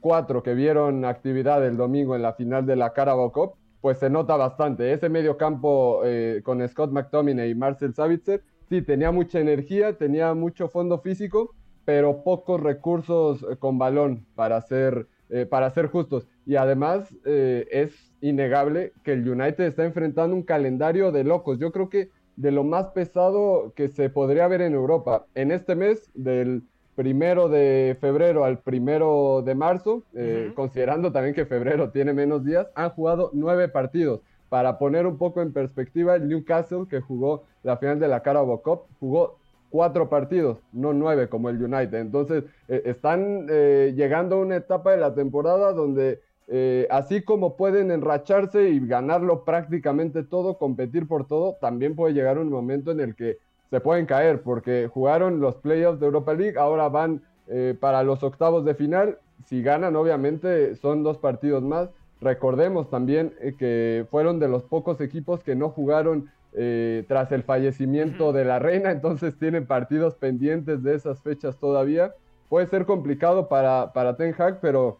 D: cuatro que vieron actividad el domingo en la final de la Carabao Cup, pues se nota bastante. Ese medio campo eh, con Scott McTominay y Marcel Savitzer, sí, tenía mucha energía, tenía mucho fondo físico, pero pocos recursos eh, con balón para ser, eh, para ser justos. Y además es innegable que el United está enfrentando un calendario de locos. Yo creo que de lo más pesado que se podría ver en Europa. En este mes, del primero de febrero al primero de marzo, eh, considerando también que febrero tiene menos días, han jugado nueve partidos. Para poner un poco en perspectiva, el Newcastle, que jugó la final de la Carabao Cup, jugó cuatro partidos, no nueve como el United. Entonces, eh, están eh, llegando a una etapa de la temporada donde eh, así como pueden enracharse y ganarlo prácticamente todo, competir por todo, también puede llegar un momento en el que se pueden caer, porque jugaron los playoffs de Europa League, ahora van eh, para los octavos de final. Si ganan, obviamente, son dos partidos más. Recordemos también eh, que fueron de los pocos equipos que no jugaron eh, tras el fallecimiento de la reina, entonces tienen partidos pendientes de esas fechas todavía. Puede ser complicado para, para Ten Hag, pero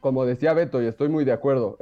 D: como decía Beto, y estoy muy de acuerdo,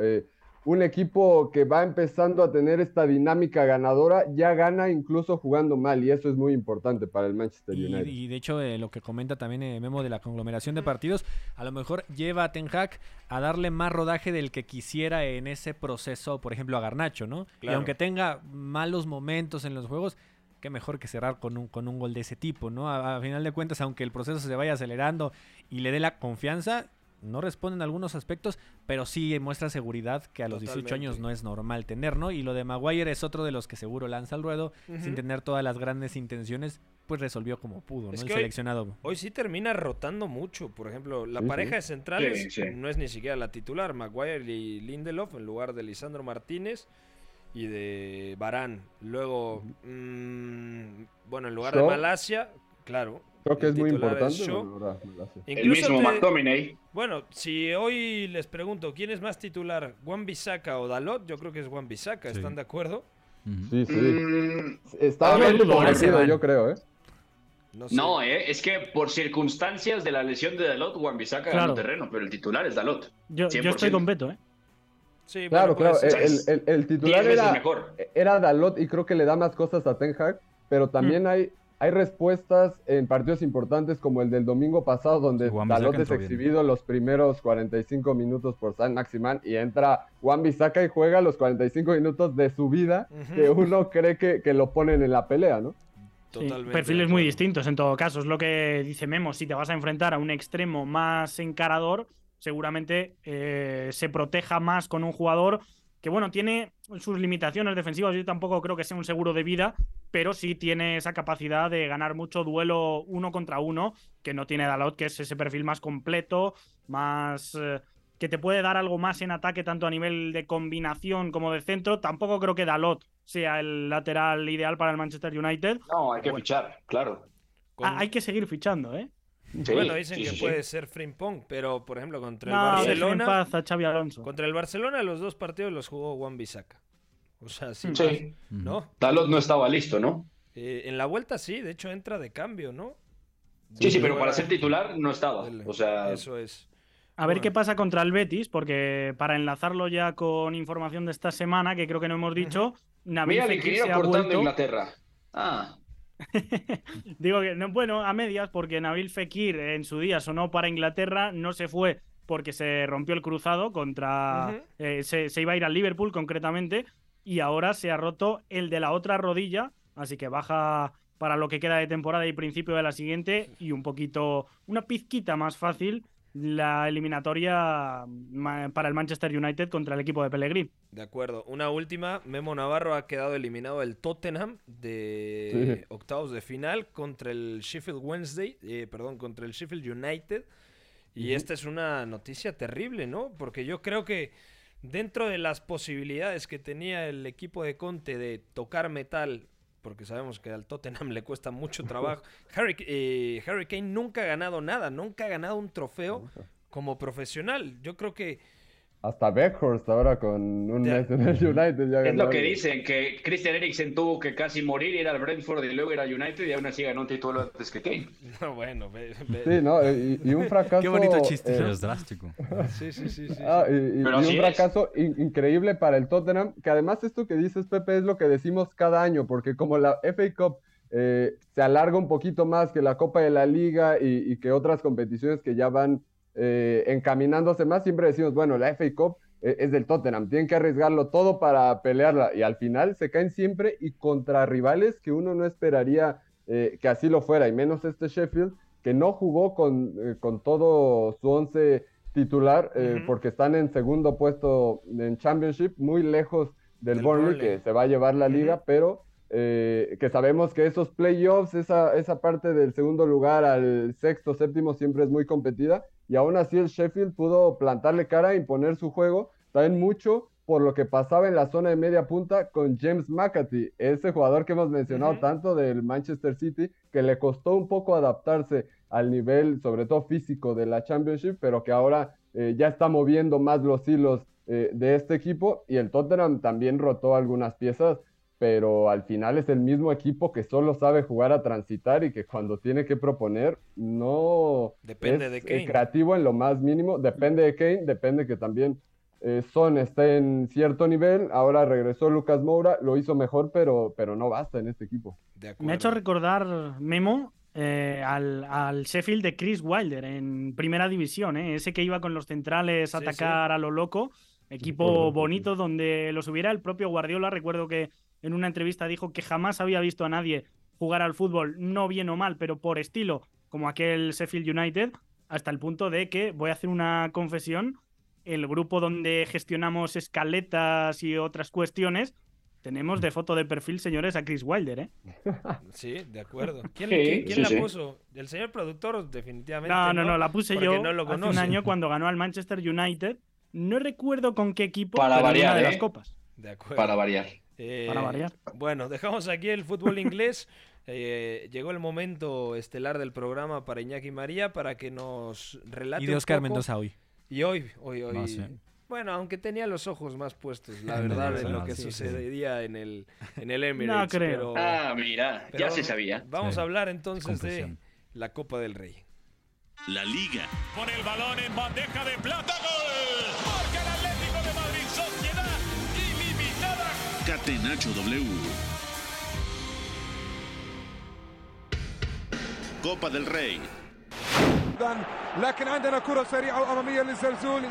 D: un equipo que va empezando a tener esta dinámica ganadora ya gana incluso jugando mal, y eso es muy importante para el Manchester
C: Y,
D: United.
C: y de hecho, eh, lo que comenta también eh, Memo de la conglomeración de partidos, a lo mejor lleva a Ten Hag a darle más rodaje del que quisiera en ese proceso, por ejemplo, a Garnacho, ¿no? Y aunque tenga malos momentos en los juegos, qué mejor que cerrar con un, con un gol de ese tipo, ¿no? A, a final de cuentas, aunque el proceso se vaya acelerando y le dé la confianza, no responde en algunos aspectos, pero sí muestra seguridad que a los 18 años
A: Totalmente.
C: no es normal tener, ¿no? Y lo de Maguire es otro de los que seguro lanza al ruedo, sin tener todas las grandes intenciones, pues resolvió como pudo, ¿no?
A: Es
C: el
A: que
C: seleccionado.
A: Hoy sí termina rotando mucho. Por ejemplo, la
C: Sí,
A: pareja
C: sí.
A: de centrales
C: Sí, sí.
A: no es ni siquiera la titular. Maguire y Lindelof en lugar de Lisandro Martínez y de Barán. Luego, mm, bueno, en lugar de. Malasia, claro.
D: Creo que es muy importante. Bueno, me la sé.
E: El mismo McTominay.
A: Bueno, si hoy les pregunto quién es más titular, Juan Bisaca o Dalot, yo creo que es Juan Bisaca.
D: Sí.
A: ¿Están de acuerdo?
D: Sí, sí.
E: Mm,
D: Está
E: ¿eh?
D: convencido, yo creo, ¿eh?
E: No, eh, es que por circunstancias de la lesión de Dalot, Juan Bisaca ganó
H: Claro.
E: terreno, pero el titular es Dalot.
H: Yo, yo
E: 100%.
H: estoy con Beto, ¿eh?
A: Sí,
D: Claro, claro.
E: puede
D: El, el- el titular era,
E: mejor.
D: era Dalot y creo que le da más cosas a Ten Hag, pero también hay, hay respuestas en partidos importantes como el del domingo pasado, donde Dalot es
B: bien.
D: exhibido los primeros 45 minutos por San Maximán y entra Juan Bisaca y juega los 45 minutos de su vida que uno cree que, que lo ponen en la pelea, ¿no?
H: Sí, perfiles muy distintos en todo caso. Es lo que dice Memo. Si te vas a enfrentar a un extremo más encarador, seguramente eh, se proteja más con un jugador que, bueno, tiene sus limitaciones defensivas. Yo tampoco creo que sea un seguro de vida, pero sí tiene esa capacidad de ganar mucho duelo uno contra uno, que no tiene Dalot, que es ese perfil más completo, más. eh, que te puede dar algo más en ataque, tanto a nivel de combinación como de centro. Tampoco creo que Dalot sea el lateral ideal para el Manchester United.
E: No, hay que fichar, claro.
H: Ah, hay que seguir fichando, ¿eh?
A: Bueno, dicen
E: sí,
A: que
E: sí,
A: puede ser Frimpong, pero por ejemplo contra el
H: No,
A: Barcelona.
H: paz a Xavi Alonso.
A: Contra el Barcelona los dos partidos los jugó Juan Bisaca. O sea,
E: Sí.
A: ¿no?
E: Dalot no estaba listo, ¿no?
A: Eh, en la vuelta sí, de hecho entra de cambio, ¿no?
E: Sí, sí, pero para ser titular no estaba. O sea,
A: Eso es.
H: A ver qué pasa contra el Betis, porque para enlazarlo ya con información de esta semana, que creo que no hemos dicho, Nabil
E: mira el
H: Fekir
E: ingeniero
H: se ha
E: cortando
H: vuelto...
E: Inglaterra. Ah,
H: Digo que, no, bueno, a medias, porque Nabil Fekir en su día sonó para Inglaterra, no se fue porque se rompió el cruzado contra... Eh, se, se iba a ir al Liverpool concretamente, y ahora se ha roto el de la otra rodilla, así que baja para lo que queda de temporada y principio de la siguiente, y un poquito, una pizquita más fácil la eliminatoria ma- para el Manchester United contra el equipo de Pellegrini.
A: De acuerdo. Una última, Memo Navarro ha quedado eliminado del Tottenham de
D: Sí.
A: octavos de final contra el Sheffield Wednesday, eh, perdón, contra el Sheffield United. Y esta es una noticia terrible, ¿no? Porque yo creo que dentro de las posibilidades que tenía el equipo de Conte de tocar metal, porque sabemos que al Tottenham le cuesta mucho trabajo, Harry, eh, Harry Kane nunca ha ganado nada, nunca ha ganado un trofeo como profesional. Yo creo que
D: Hasta Beckhorst ahora con un mes en el United ya
E: Es lo que dicen, que Christian Eriksen tuvo que casi morir, ir al Brentford y luego ir al United y aún así ganó un título antes que Kane.
A: No, bueno, ve- ve-
D: Sí, ¿no? Y, y un fracaso...
C: Qué bonito chiste.
D: eh,
B: Es drástico.
A: Sí, sí, sí, sí.
D: Ah, y, y-
E: Pero
D: y
E: así
D: un fracaso in- increíble para el Tottenham, que además esto que dices, Pepe, es lo que decimos cada año, porque como la FA Cup eh, se alarga un poquito más que la Copa de la Liga y, y que otras competiciones que ya van eh, encaminándose más, siempre decimos, bueno, la FA Cup eh, es del Tottenham, tienen que arriesgarlo todo para pelearla, y al final se caen siempre y contra rivales que uno no esperaría eh, que así lo fuera, y menos este Sheffield, que no jugó con, eh, con todo su once titular, eh, porque están en segundo puesto en Championship, muy lejos del, Burnley. que se va a llevar la liga, pero eh, que sabemos que esos playoffs, esa, esa parte del segundo lugar al sexto, séptimo, siempre es muy competida, y aún así el Sheffield pudo plantarle cara e imponer su juego, también mucho por lo que pasaba en la zona de media punta con James McAtee, ese jugador que hemos mencionado tanto del Manchester City, que le costó un poco adaptarse al nivel, sobre todo físico, de la Championship, pero que ahora eh, ya está moviendo más los hilos eh, de este equipo. Y el Tottenham también rotó algunas piezas, pero al final es el mismo equipo que solo sabe jugar a transitar y que cuando tiene que proponer no
A: Depende
D: es
A: de
D: eh,
A: Kane.
D: creativo en lo más mínimo. Depende de Kane, depende que también eh, Son está en cierto nivel. Ahora regresó Lucas Moura, lo hizo mejor, pero, pero no basta en este equipo.
A: De
H: Me ha hecho recordar, Memo, eh, al, al Sheffield de Chris Wilder en primera división, ¿eh? ese que iba con los centrales a
A: Sí,
H: atacar a lo loco. Equipo bonito donde los hubiera el propio Guardiola. Recuerdo que en una entrevista dijo que jamás había visto a nadie jugar al fútbol, no bien o mal, pero por estilo, como aquel Sheffield United, hasta el punto de que, voy a hacer una confesión, el grupo donde gestionamos escaletas y otras cuestiones, tenemos de foto de perfil, señores, a Chris Wilder, ¿eh?
A: Sí, de acuerdo. ¿Quién,
E: Sí,
A: quién- quién
E: sí,
A: la
E: sí.
A: puso? ¿El señor productor? Definitivamente.
H: No, no, no, la puse yo
A: no lo
H: hace un año cuando ganó al Manchester United. No recuerdo con qué equipo,
E: Para
H: pero
E: variar,
H: una de
E: ¿eh?
H: las copas.
A: De acuerdo.
E: Para variar.
A: Eh,
H: Para variar.
A: Bueno, dejamos aquí el fútbol inglés. Eh, llegó el momento estelar del programa para Iñaki María para que nos relate
C: Y de
A: un
C: Oscar
A: poco.
C: Mendoza hoy.
A: Y hoy, hoy, hoy.
B: Ah, sí.
A: Bueno, aunque tenía los ojos más puestos, la verdad, en lo que
B: sí, sí.
A: sucedería en el, en el Emirates.
H: creo.
A: Pero,
E: Ah, mira, ya se sabía.
A: Vamos
B: Sí.
A: a hablar entonces de la Copa del Rey.
F: La Liga.
I: Con el balón en bandeja de plata, gol.
F: Catenacho W. Copa del Rey.
K: لكن عندنا كرة سريعة وأمامية للزلزولي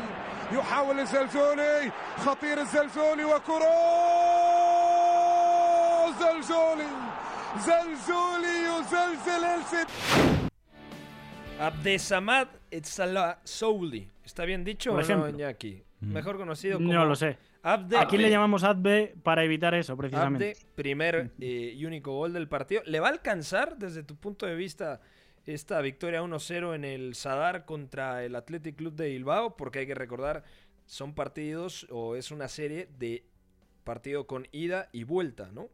K: يحاول الزلزولي خطير الزلزولي وكرة زلزولي زلزولي يزلزل الست
A: Abdesamad Etzala Souli. ¿Está bien dicho
H: Por
A: o no,
H: ejemplo.
A: Iñaki?
B: Mm.
A: Mejor conocido como
H: No lo sé.
A: Abde.
H: Aquí le llamamos Adbe para evitar eso, precisamente.
A: Abde, primer eh, y único gol del partido. ¿Le va a alcanzar desde tu punto de vista esta victoria 1-0 en el Sadar contra el Athletic Club de Bilbao? Porque hay que recordar, son partidos o es una serie de partido con ida y vuelta, ¿no?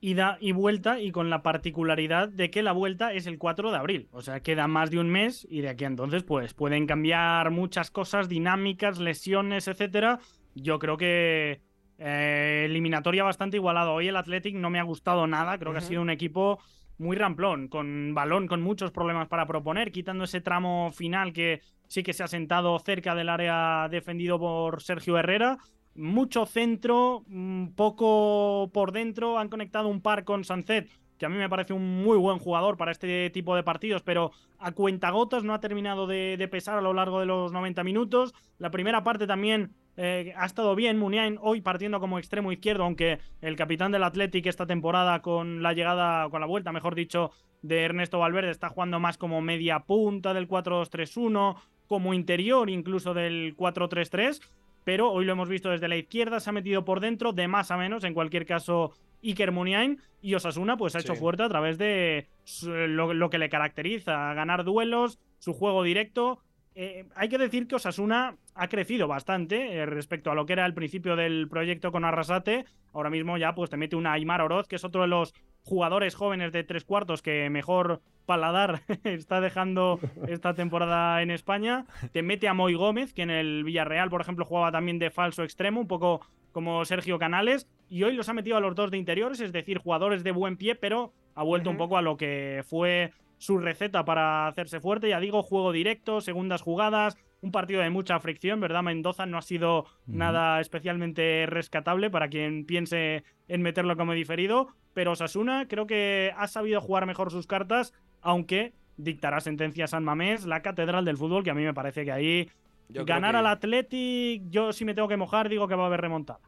H: Ida y vuelta y con la particularidad de que la vuelta es el 4 de abril. O sea, queda más de un mes y de aquí a entonces pues pueden cambiar muchas cosas, dinámicas, lesiones, etcétera. Yo creo que eh, eliminatoria bastante igualado. Hoy el Athletic no me ha gustado nada. Creo que ha sido un equipo muy ramplón, con balón, con muchos problemas para proponer, quitando ese tramo final que sí que se ha sentado cerca del área defendido por Sergio Herrera. Mucho centro, mm, poco por dentro. Han conectado un par con Sancet, que a mí me parece un muy buen jugador para este tipo de partidos, pero a cuentagotas no ha terminado de, de pesar a lo largo de los 90 minutos. La primera parte también eh, ha estado bien. Muniain hoy partiendo como extremo izquierdo, aunque el capitán del Athletic esta temporada con la llegada, con la vuelta, mejor dicho, de Ernesto Valverde está jugando más como media punta del 4-2-3-1, como interior incluso del 4-3-3. Pero hoy lo hemos visto desde la izquierda, se ha metido por dentro, de más a menos, en cualquier caso, Iker Muniain. Y Osasuna, pues ha hecho
A: Sí.
H: fuerte a través de lo que le caracteriza, ganar duelos, su juego directo, eh, hay que decir que Osasuna ha crecido bastante eh, respecto a lo que era el principio del proyecto con Arrasate. Ahora mismo ya pues te mete una Aymar Oroz, que es otro de los jugadores jóvenes de tres cuartos que mejor paladar está dejando esta temporada en España. Te mete a Moy Gómez, que en el Villarreal, por ejemplo, jugaba también de falso extremo, un poco como Sergio Canales. Y hoy los ha metido a los dos de interiores, es decir, jugadores de buen pie, pero ha vuelto un poco a lo que fue su receta para hacerse fuerte. Ya digo, juego directo, segundas jugadas, un partido de mucha fricción, ¿verdad? Mendoza no ha sido nada especialmente rescatable para quien piense en meterlo como diferido, pero Sasuna creo que ha sabido jugar mejor sus cartas, aunque dictará sentencia a San Mamés, la catedral del fútbol, que a mí me parece que ahí
A: Yo
H: ganar
A: que-
H: al Athletic, yo si me tengo que mojar, digo que va a haber remontada.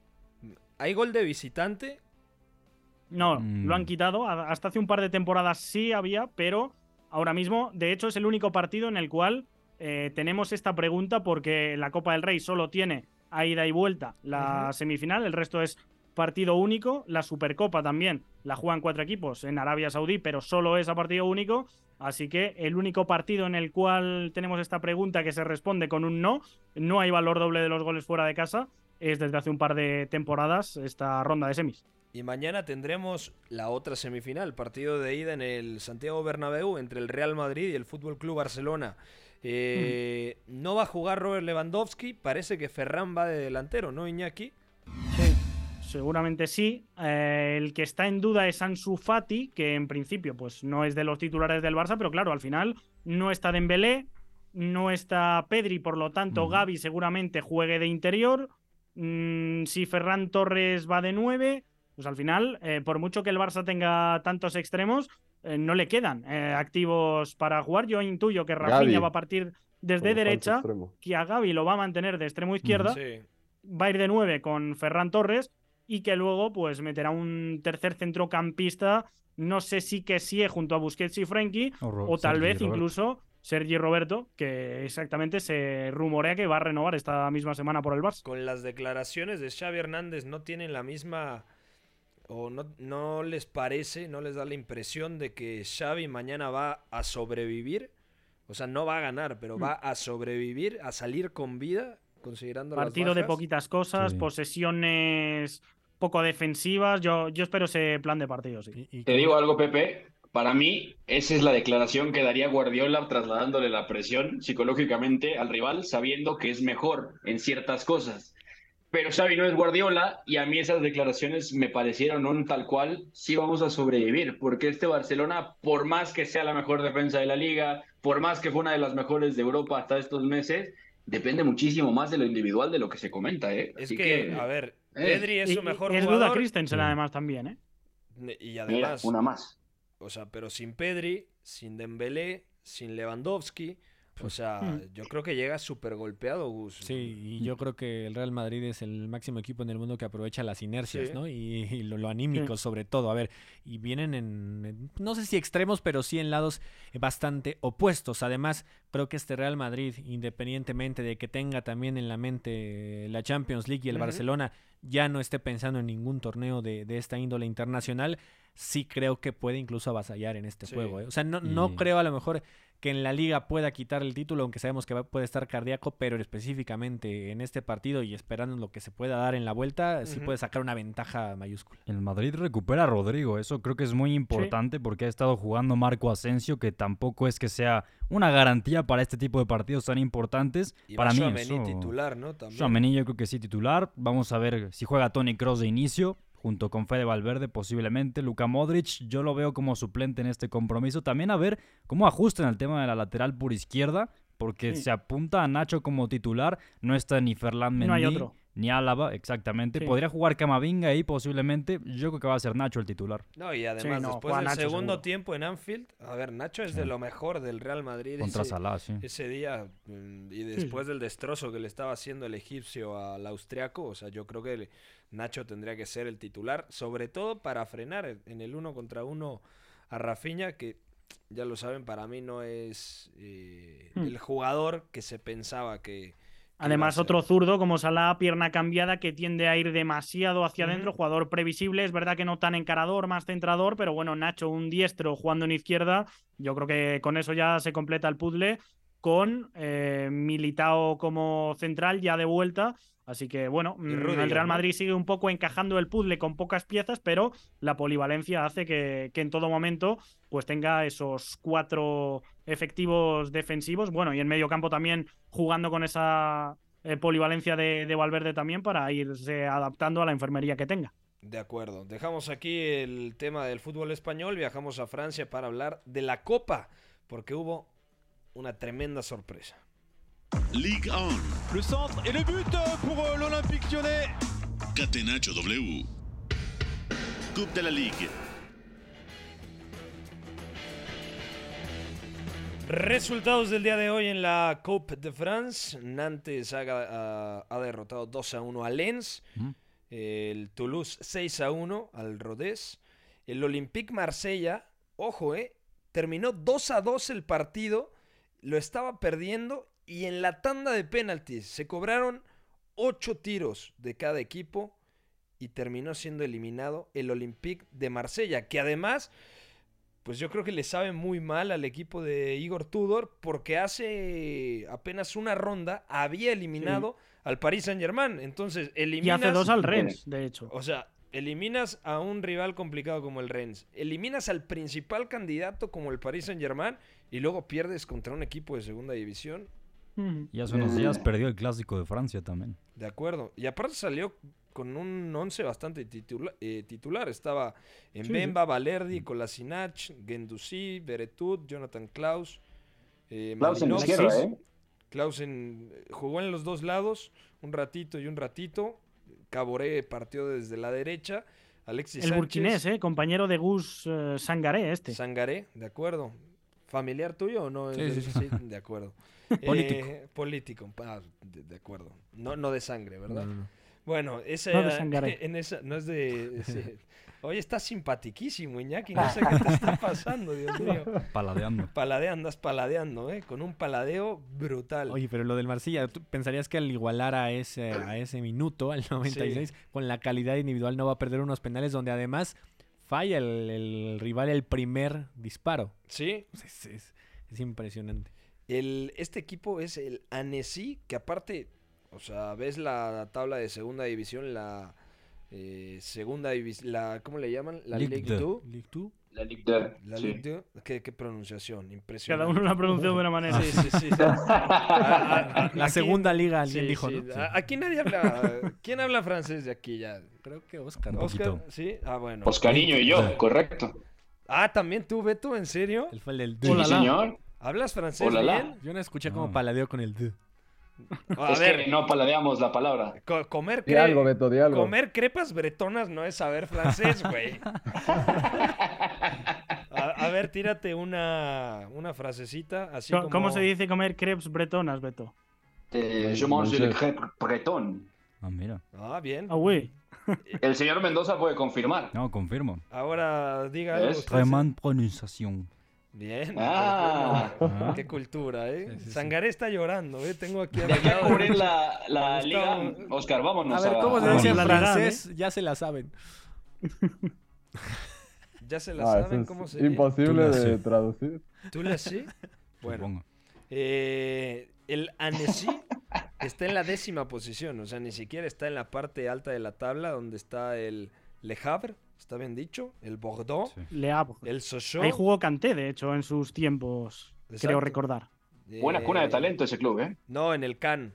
A: ¿Hay gol de visitante?
H: No,
B: Mm.
H: lo han quitado. Hasta hace un par de temporadas sí había, pero ahora mismo, de hecho, es el único partido en el cual eh, tenemos esta pregunta porque la Copa del Rey solo tiene a ida y vuelta la semifinal, el resto es partido único. La Supercopa también la juegan cuatro equipos en Arabia Saudí, pero solo es a partido único. Así que el único partido en el cual tenemos esta pregunta que se responde con un no, no hay valor doble de los goles fuera de casa, es desde hace un par de temporadas esta ronda de semis.
A: Y mañana tendremos la otra semifinal, partido de ida en el Santiago Bernabéu entre el Real Madrid y el Fútbol Club Barcelona. Eh, No va a jugar Robert Lewandowski, parece que Ferran va de delantero, ¿no, Iñaki?
H: Seguramente sí. Eh, el que está en duda es Ansu Fati, que en principio pues no es de los titulares del Barça, pero claro, al final no está Dembélé, no está Pedri, por lo tanto Gaby seguramente juegue de interior. Mm, si Ferran Torres va de 9, pues al final, eh, por mucho que el Barça tenga tantos extremos, eh, no le quedan eh, activos para jugar. Yo intuyo que. Rafinha va a partir desde
D: Como
H: derecha, que a Gaby lo va a mantener de extremo izquierda
A: Sí.
H: va a ir de 9 con Ferran Torres y que luego pues meterá un tercer centrocampista, no sé si que sí junto a Busquets y Frenkie
B: O
H: tal
B: Sergi
H: vez
B: Roberto.
H: incluso Sergi Roberto, que exactamente se rumorea que va a renovar esta misma semana por el Barça.
A: Con las declaraciones de Xavi Hernández no tienen la misma o no, no les parece, no les da la impresión de que Xavi mañana va a sobrevivir. O sea, no va a ganar, pero
H: Mm.
A: va a sobrevivir, a salir con vida, considerando las
H: Partido de
A: bajas.
H: poquitas cosas,
B: Sí.
H: posesiones poco defensivas. Yo, yo espero ese plan de partido, sí.
E: Te digo algo, Pepe. Para mí, esa es la declaración que daría Guardiola trasladándole la presión psicológicamente al rival, sabiendo que es mejor en ciertas cosas. Pero Xavi no es Guardiola y a mí esas declaraciones me parecieron un tal cual, sí vamos a sobrevivir, porque este Barcelona, por más que sea la mejor defensa de la liga, por más que fue una de las mejores de Europa hasta estos meses, depende muchísimo más de lo individual de lo que se comenta, ¿eh?
A: Es
E: Así
A: que, a ver,
E: eh,
A: Pedri es
H: Y-
A: su
H: y-
A: mejor
H: y es
A: jugador.
H: duda Christensen además también, ¿eh?
A: Y
E: mira,
A: además,
E: una más.
A: o sea, pero sin Pedri, sin Dembélé, sin Lewandowski, o sea,
H: Mm.
A: yo creo que llega súper golpeado, Gus.
C: Sí, y yo creo que el Real Madrid es el máximo equipo en el mundo que aprovecha las inercias,
A: Sí.
C: ¿no? Y, y lo, lo anímico
H: Sí.
C: sobre todo. A ver, y vienen en, en- no sé si extremos, pero sí en lados bastante opuestos. Además, creo que este Real Madrid, independientemente de que tenga también en la mente la Champions League y el. Barcelona, ya no esté pensando en ningún torneo de, de esta índole internacional, sí creo que puede incluso avasallar en este
A: Sí.
C: juego. ¿eh? O sea, no, no creo a lo mejor que en la liga pueda quitar el título, aunque sabemos que va- puede estar cardíaco, pero específicamente en este partido y esperando lo que se pueda dar en la vuelta, sí puede sacar una ventaja mayúscula.
B: El Madrid recupera a Rodrigo, eso creo que es muy importante porque ha estado jugando Marco Asensio, que tampoco es que sea una garantía para este tipo de partidos tan importantes.
A: Y
B: para mí eso-
A: titular, ¿no? También.
B: Yo creo que sí titular. Vamos a ver si juega Tony Cross de inicio, junto con Fede Valverde posiblemente. Luka Modric, yo lo veo como suplente en este compromiso. También a ver cómo ajustan el tema de la lateral por izquierda, porque
H: Sí.
B: se apunta a Nacho como titular. No está ni Ferland Mendy,
H: No hay otro.
B: ni Álava, exactamente.
H: Sí.
B: Podría jugar Camavinga ahí posiblemente. Yo creo que va a ser Nacho el titular.
A: No, y además,
H: no,
A: después del
H: Nacho
A: segundo
H: seguro.
A: tiempo en Anfield, a ver, Nacho es de lo mejor del Real Madrid
B: Contra
A: ese,
B: Salah, sí.
A: ese día. mm, Y después del destrozo que le estaba haciendo el egipcio al austriaco, o sea, yo creo que le- Nacho tendría que ser el titular, sobre todo para frenar en el uno contra uno a Rafinha, que ya lo saben, para mí no es eh,
H: Hmm.
A: el jugador que se pensaba que...
H: Además, otro zurdo como Salah, pierna cambiada, que tiende a ir demasiado hacia adentro, jugador previsible, es verdad que no tan encarador, más centrador, pero bueno, Nacho, un diestro jugando en izquierda, yo creo que con eso ya se completa el puzzle. Con eh, Militao como central ya de vuelta. Así que bueno, mm,
A: Rudiger,
H: el Real. Madrid sigue un poco encajando el puzzle con pocas piezas, pero la polivalencia hace que, que en todo momento pues tenga esos cuatro efectivos defensivos. Bueno, y en medio campo también jugando con esa eh, polivalencia de, de Valverde también para irse adaptando a la enfermería que tenga.
A: De acuerdo. Dejamos aquí el tema del fútbol español, viajamos a Francia para hablar de la Copa, porque hubo una tremenda sorpresa.
F: Ligue 1.
J: Le centre et le but pour euh, l'Olympique lyonnais.
F: Catenacho W. Coupe de la Ligue.
A: Resultados del día de hoy en la Coupe de France. Nantes ha, ha- ha derrotado 2 a 1 a Lens. El Toulouse 6 a 1 al Rodez. El Olympique Marsella, ojo, eh, terminó 2 a 2 el partido. Lo estaba perdiendo y en la tanda de penaltis se cobraron 8 tiros de cada equipo y terminó siendo eliminado el Olympique de Marsella, que además pues yo creo que le sabe muy mal al equipo de Igor Tudor porque hace apenas una ronda había eliminado al Paris Saint Germain. Entonces,
H: Y
A: eliminas.
H: hace dos al Rennes, de hecho.
A: O sea, eliminas a un rival complicado como el Rennes, eliminas al principal candidato como el Paris Saint Germain y luego pierdes contra un equipo de segunda división.
B: Y hace unos días perdió el clásico de Francia también.
A: De acuerdo. Y aparte salió con un 11 bastante titula- eh, titular. Estaba en
H: Sí,
A: Bemba, Valerdi, Kolasinac, Gendouzi, Beretut, Jonathan Klaus. Eh,
E: Klaus en izquierda, ¿eh?
A: Klaus en- jugó en los dos lados, un ratito y un ratito. Caboré partió desde la derecha. Alexis
H: El
A: Sánchez.
H: burkinés, ¿eh? compañero de Gus eh, Sangaré, este.
A: Sangaré, de acuerdo. ¿Familiar tuyo o no?
H: Sí,
A: del-
H: sí, sí.
A: de acuerdo.
H: Político.
A: Eh, político, ah, de, de acuerdo. No, no de sangre, ¿verdad?
C: No, no, no.
A: Bueno, ese
H: No de
A: en esa, no es de... ese- Oye, estás simpatiquísimo, Iñaki, no sé qué te está pasando, Dios mío.
B: Paladeando.
A: Paladeando, andas paladeando, ¿eh? Con un paladeo brutal.
C: Oye, pero lo del Marsella, ¿tú pensarías que al igualar a ese, a ese minuto, al 96, con la calidad individual no va a perder unos penales donde además falla el, el rival el primer disparo?
A: Sí.
C: Es, es- es impresionante.
A: El, este equipo es el Annecy, que aparte, o sea, ves la tabla de segunda división, la eh, segunda división, la, ¿cómo le llaman? La
B: Ligue
A: Ligue 2.
C: 2.
E: La Ligue 2.
A: La
E: sí.
A: Ligue 2. ¿Qué, qué pronunciación, impresionante.
H: Cada uno la pronuncia de una manera.
A: Sí, sí, sí. A- a- a-
C: La
A: aquí-
C: segunda liga, alguien
A: sí,
C: dijo,
A: sí.
C: ¿no? Sí.
A: A- Aquí nadie habla. ¿Quién habla francés de aquí ya?
C: Creo que Oscar.
B: Un
A: Oscar,
B: poquito.
A: sí. Ah, bueno.
E: Oscariño y yo, correcto.
A: Ah, también tú, Beto, ¿en serio?
C: Él fue el del
E: Sí,
C: D.
H: Hola,
E: señor.
A: ¿Hablas francés
E: Olala.
A: bien?
C: Yo no escuché como
B: No.
C: paladeo con el D.
A: A
E: es
A: ver,
E: que no paladeamos la palabra.
A: co- comer,
D: Di
A: cre-
D: algo, Beto, di algo.
A: comer crepas bretonas no es saber francés, güey. A, a ver, tírate una, una frasecita así
H: Co-
A: como...
H: ¿Cómo se dice comer crepes bretonas, Beto?
E: Eh, je mange le crêpe breton.
B: Ah, mira.
A: Ah, bien.
H: Ah, güey.
E: El señor Mendoza puede confirmar.
B: No, confirmo.
A: Ahora diga algo.
B: Pronunciación.
A: Bien.
E: Ah.
A: perfecto. Qué cultura, ¿eh? Sangaré está llorando, ¿eh? Tengo aquí...
E: De aquí a cubrir la, la liga, Oscar, vámonos.
C: A ver, ¿cómo se
H: a-
C: dice en francés? Ya se la saben.
A: Ya se la
D: Ah,
A: saben
D: es
A: cómo se
D: imposible
B: la
D: de
B: sí.
D: traducir.
A: ¿Tú le sí? Bueno, eh, el Annecy está en la décima posición, o sea, ni siquiera está en la parte alta de la tabla donde está el Le Havre, está bien dicho, el Bordeaux,
B: Sí.
H: Le Havre.
A: el Sochaux.
H: Ahí jugó Kanté, de hecho, en sus tiempos,
A: Exacto.
H: creo recordar.
E: Buena cuna de
A: eh,
E: talento ese club, ¿eh?
A: No, en el Cannes,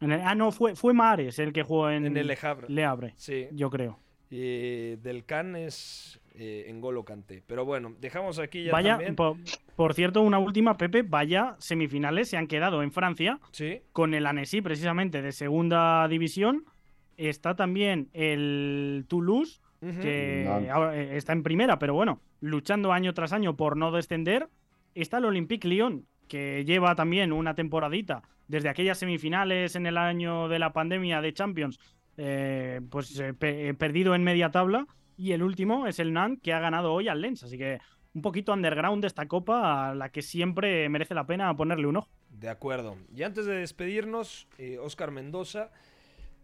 H: En el- ah, no, fue, fue Mares el que jugó en,
A: en el Le Havre.
H: Le Havre,
A: Sí,
H: yo creo.
A: y del Cannes es eh, en Golo Kanté. Pero bueno, dejamos aquí ya
H: Vaya,
A: también.
H: por, por cierto, una última, Pepe, vaya semifinales se han quedado en Francia
A: Sí,
H: con el Annecy precisamente de segunda división. Está también el Toulouse, que ahora, eh, está en primera, pero bueno, luchando año tras año por no descender. Está el Olympique Lyon, que lleva también una temporadita desde aquellas semifinales en el año de la pandemia de Champions, eh, pues eh, pe- perdido en media tabla. Y el último es el Nantes, que ha ganado hoy al Lens. Así que un poquito underground de esta copa, a la que siempre merece la pena ponerle un ojo.
A: De acuerdo. Y antes de despedirnos, eh, Oscar Mendoza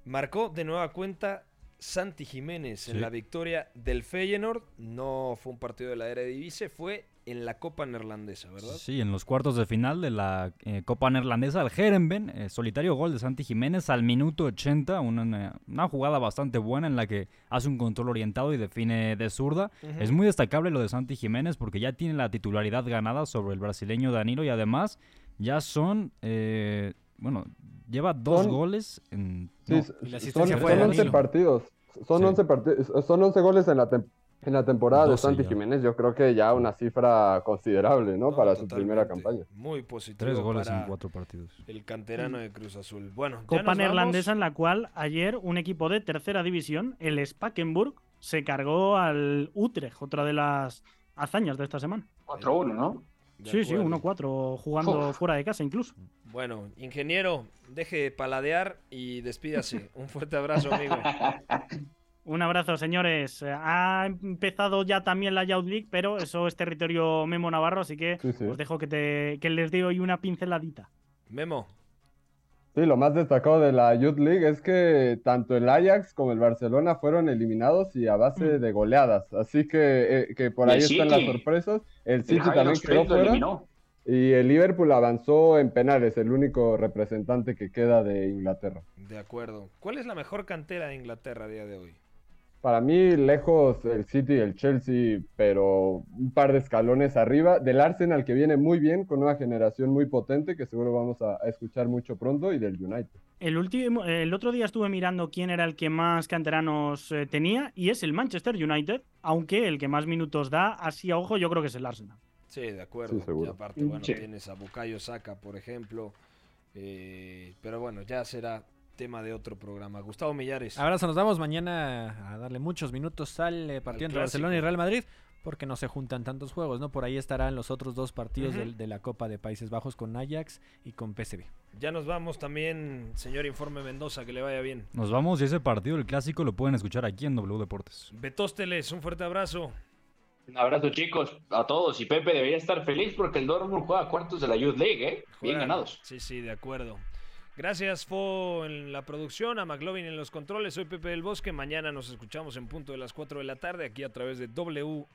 A: marcó de nueva cuenta Santi Jiménez en la victoria del Feyenoord. No fue un partido de la Eredivisie, fue en la Copa Neerlandesa, ¿verdad?
B: Sí, en los cuartos de final de la eh, Copa Neerlandesa, el Herenben, eh, solitario gol de Santi Jiménez al minuto 80, una, una, jugada bastante buena en la que hace un control orientado y define de zurda. Es muy destacable lo de Santi Jiménez porque ya tiene la titularidad ganada sobre el brasileño Danilo y además ya son, eh, bueno, lleva dos
D: Son-
B: goles en...
D: Sí,
B: no,
D: s- son, son 11 partidos. Son,
B: Sí.
D: 11 partidos. Son 11 goles en la, tem- en la temporada de
B: 12
D: Santi
B: ya.
D: Jiménez. Yo creo que ya una cifra considerable, ¿no? Para su primera campaña.
A: Muy positivo.
B: Tres goles
A: para
B: en cuatro partidos.
A: El canterano de Cruz Azul. Bueno,
H: Copa neerlandesa en la cual ayer un equipo de tercera división, el Spakenburg, se cargó al Utrecht, otra de las hazañas de esta semana.
L: 4-1, ¿no?
A: De
H: Sí, sí,
A: acuerdo.
H: 1-4, jugando
L: Uf.
H: fuera de casa incluso.
A: Bueno, ingeniero, deje de paladear y despídase. Un fuerte abrazo, amigo.
H: Un abrazo, señores. Eh, Ha empezado ya también la Youth League, pero eso es territorio Memo Navarro, así que
D: Sí, sí.
H: os dejo que, te, que les dé hoy una pinceladita.
A: Memo.
D: Sí, lo más destacado de la Youth League es que tanto el Ajax como el Barcelona fueron eliminados y a base de goleadas. Así que, eh, que por ahí están las sorpresas. El City también quedó fuera.
L: eliminó.
D: Y el Liverpool avanzó en penales, el único representante que queda de Inglaterra.
A: De acuerdo. ¿Cuál es la mejor cantera de Inglaterra a día de hoy?
D: Para mí, lejos el City y el Chelsea, pero un par de escalones arriba. Del Arsenal, que viene muy bien, con una generación muy potente, que seguro vamos a, a escuchar mucho pronto, y del United.
H: El, último, el otro día estuve mirando quién era el que más canteranos eh, tenía y es el Manchester United, aunque el que más minutos da, así a ojo, yo creo que es el Arsenal.
A: Sí, de acuerdo.
D: Sí, seguro.
A: Y aparte, bueno,
H: Sí.
A: tienes a Bukayo Saka, por ejemplo. Eh, pero bueno, ya será tema de otro programa. Gustavo Millares.
C: Abrazo, nos vamos mañana a darle muchos minutos al eh, partido entre
A: clásico.
C: Barcelona y Real Madrid, porque no se juntan tantos juegos, ¿no? Por ahí estarán los otros dos partidos del- de, la Copa de Países Bajos con Ajax y con PSV.
A: Ya nos vamos también, señor Informe Mendoza, que le vaya bien.
B: Nos vamos y ese partido, el clásico, lo pueden escuchar aquí en W Deportes.
A: Betósteles, un fuerte abrazo.
E: Un abrazo, chicos, a todos. Y Pepe debería estar feliz porque el Dortmund juega cuartos de la Youth League, ¿eh? Bien
A: Juegan.
E: ganados.
A: Sí, sí, de acuerdo. Gracias, Fo, en la producción, a McLovin en los controles. Soy Pepe del Bosque. Mañana nos escuchamos en punto de las 4 de la tarde aquí a través de W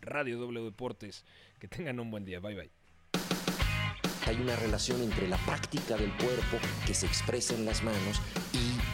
A: Radio W Deportes. Que tengan un buen día. Bye, bye.
M: Hay una relación entre la práctica del cuerpo que se expresa en las manos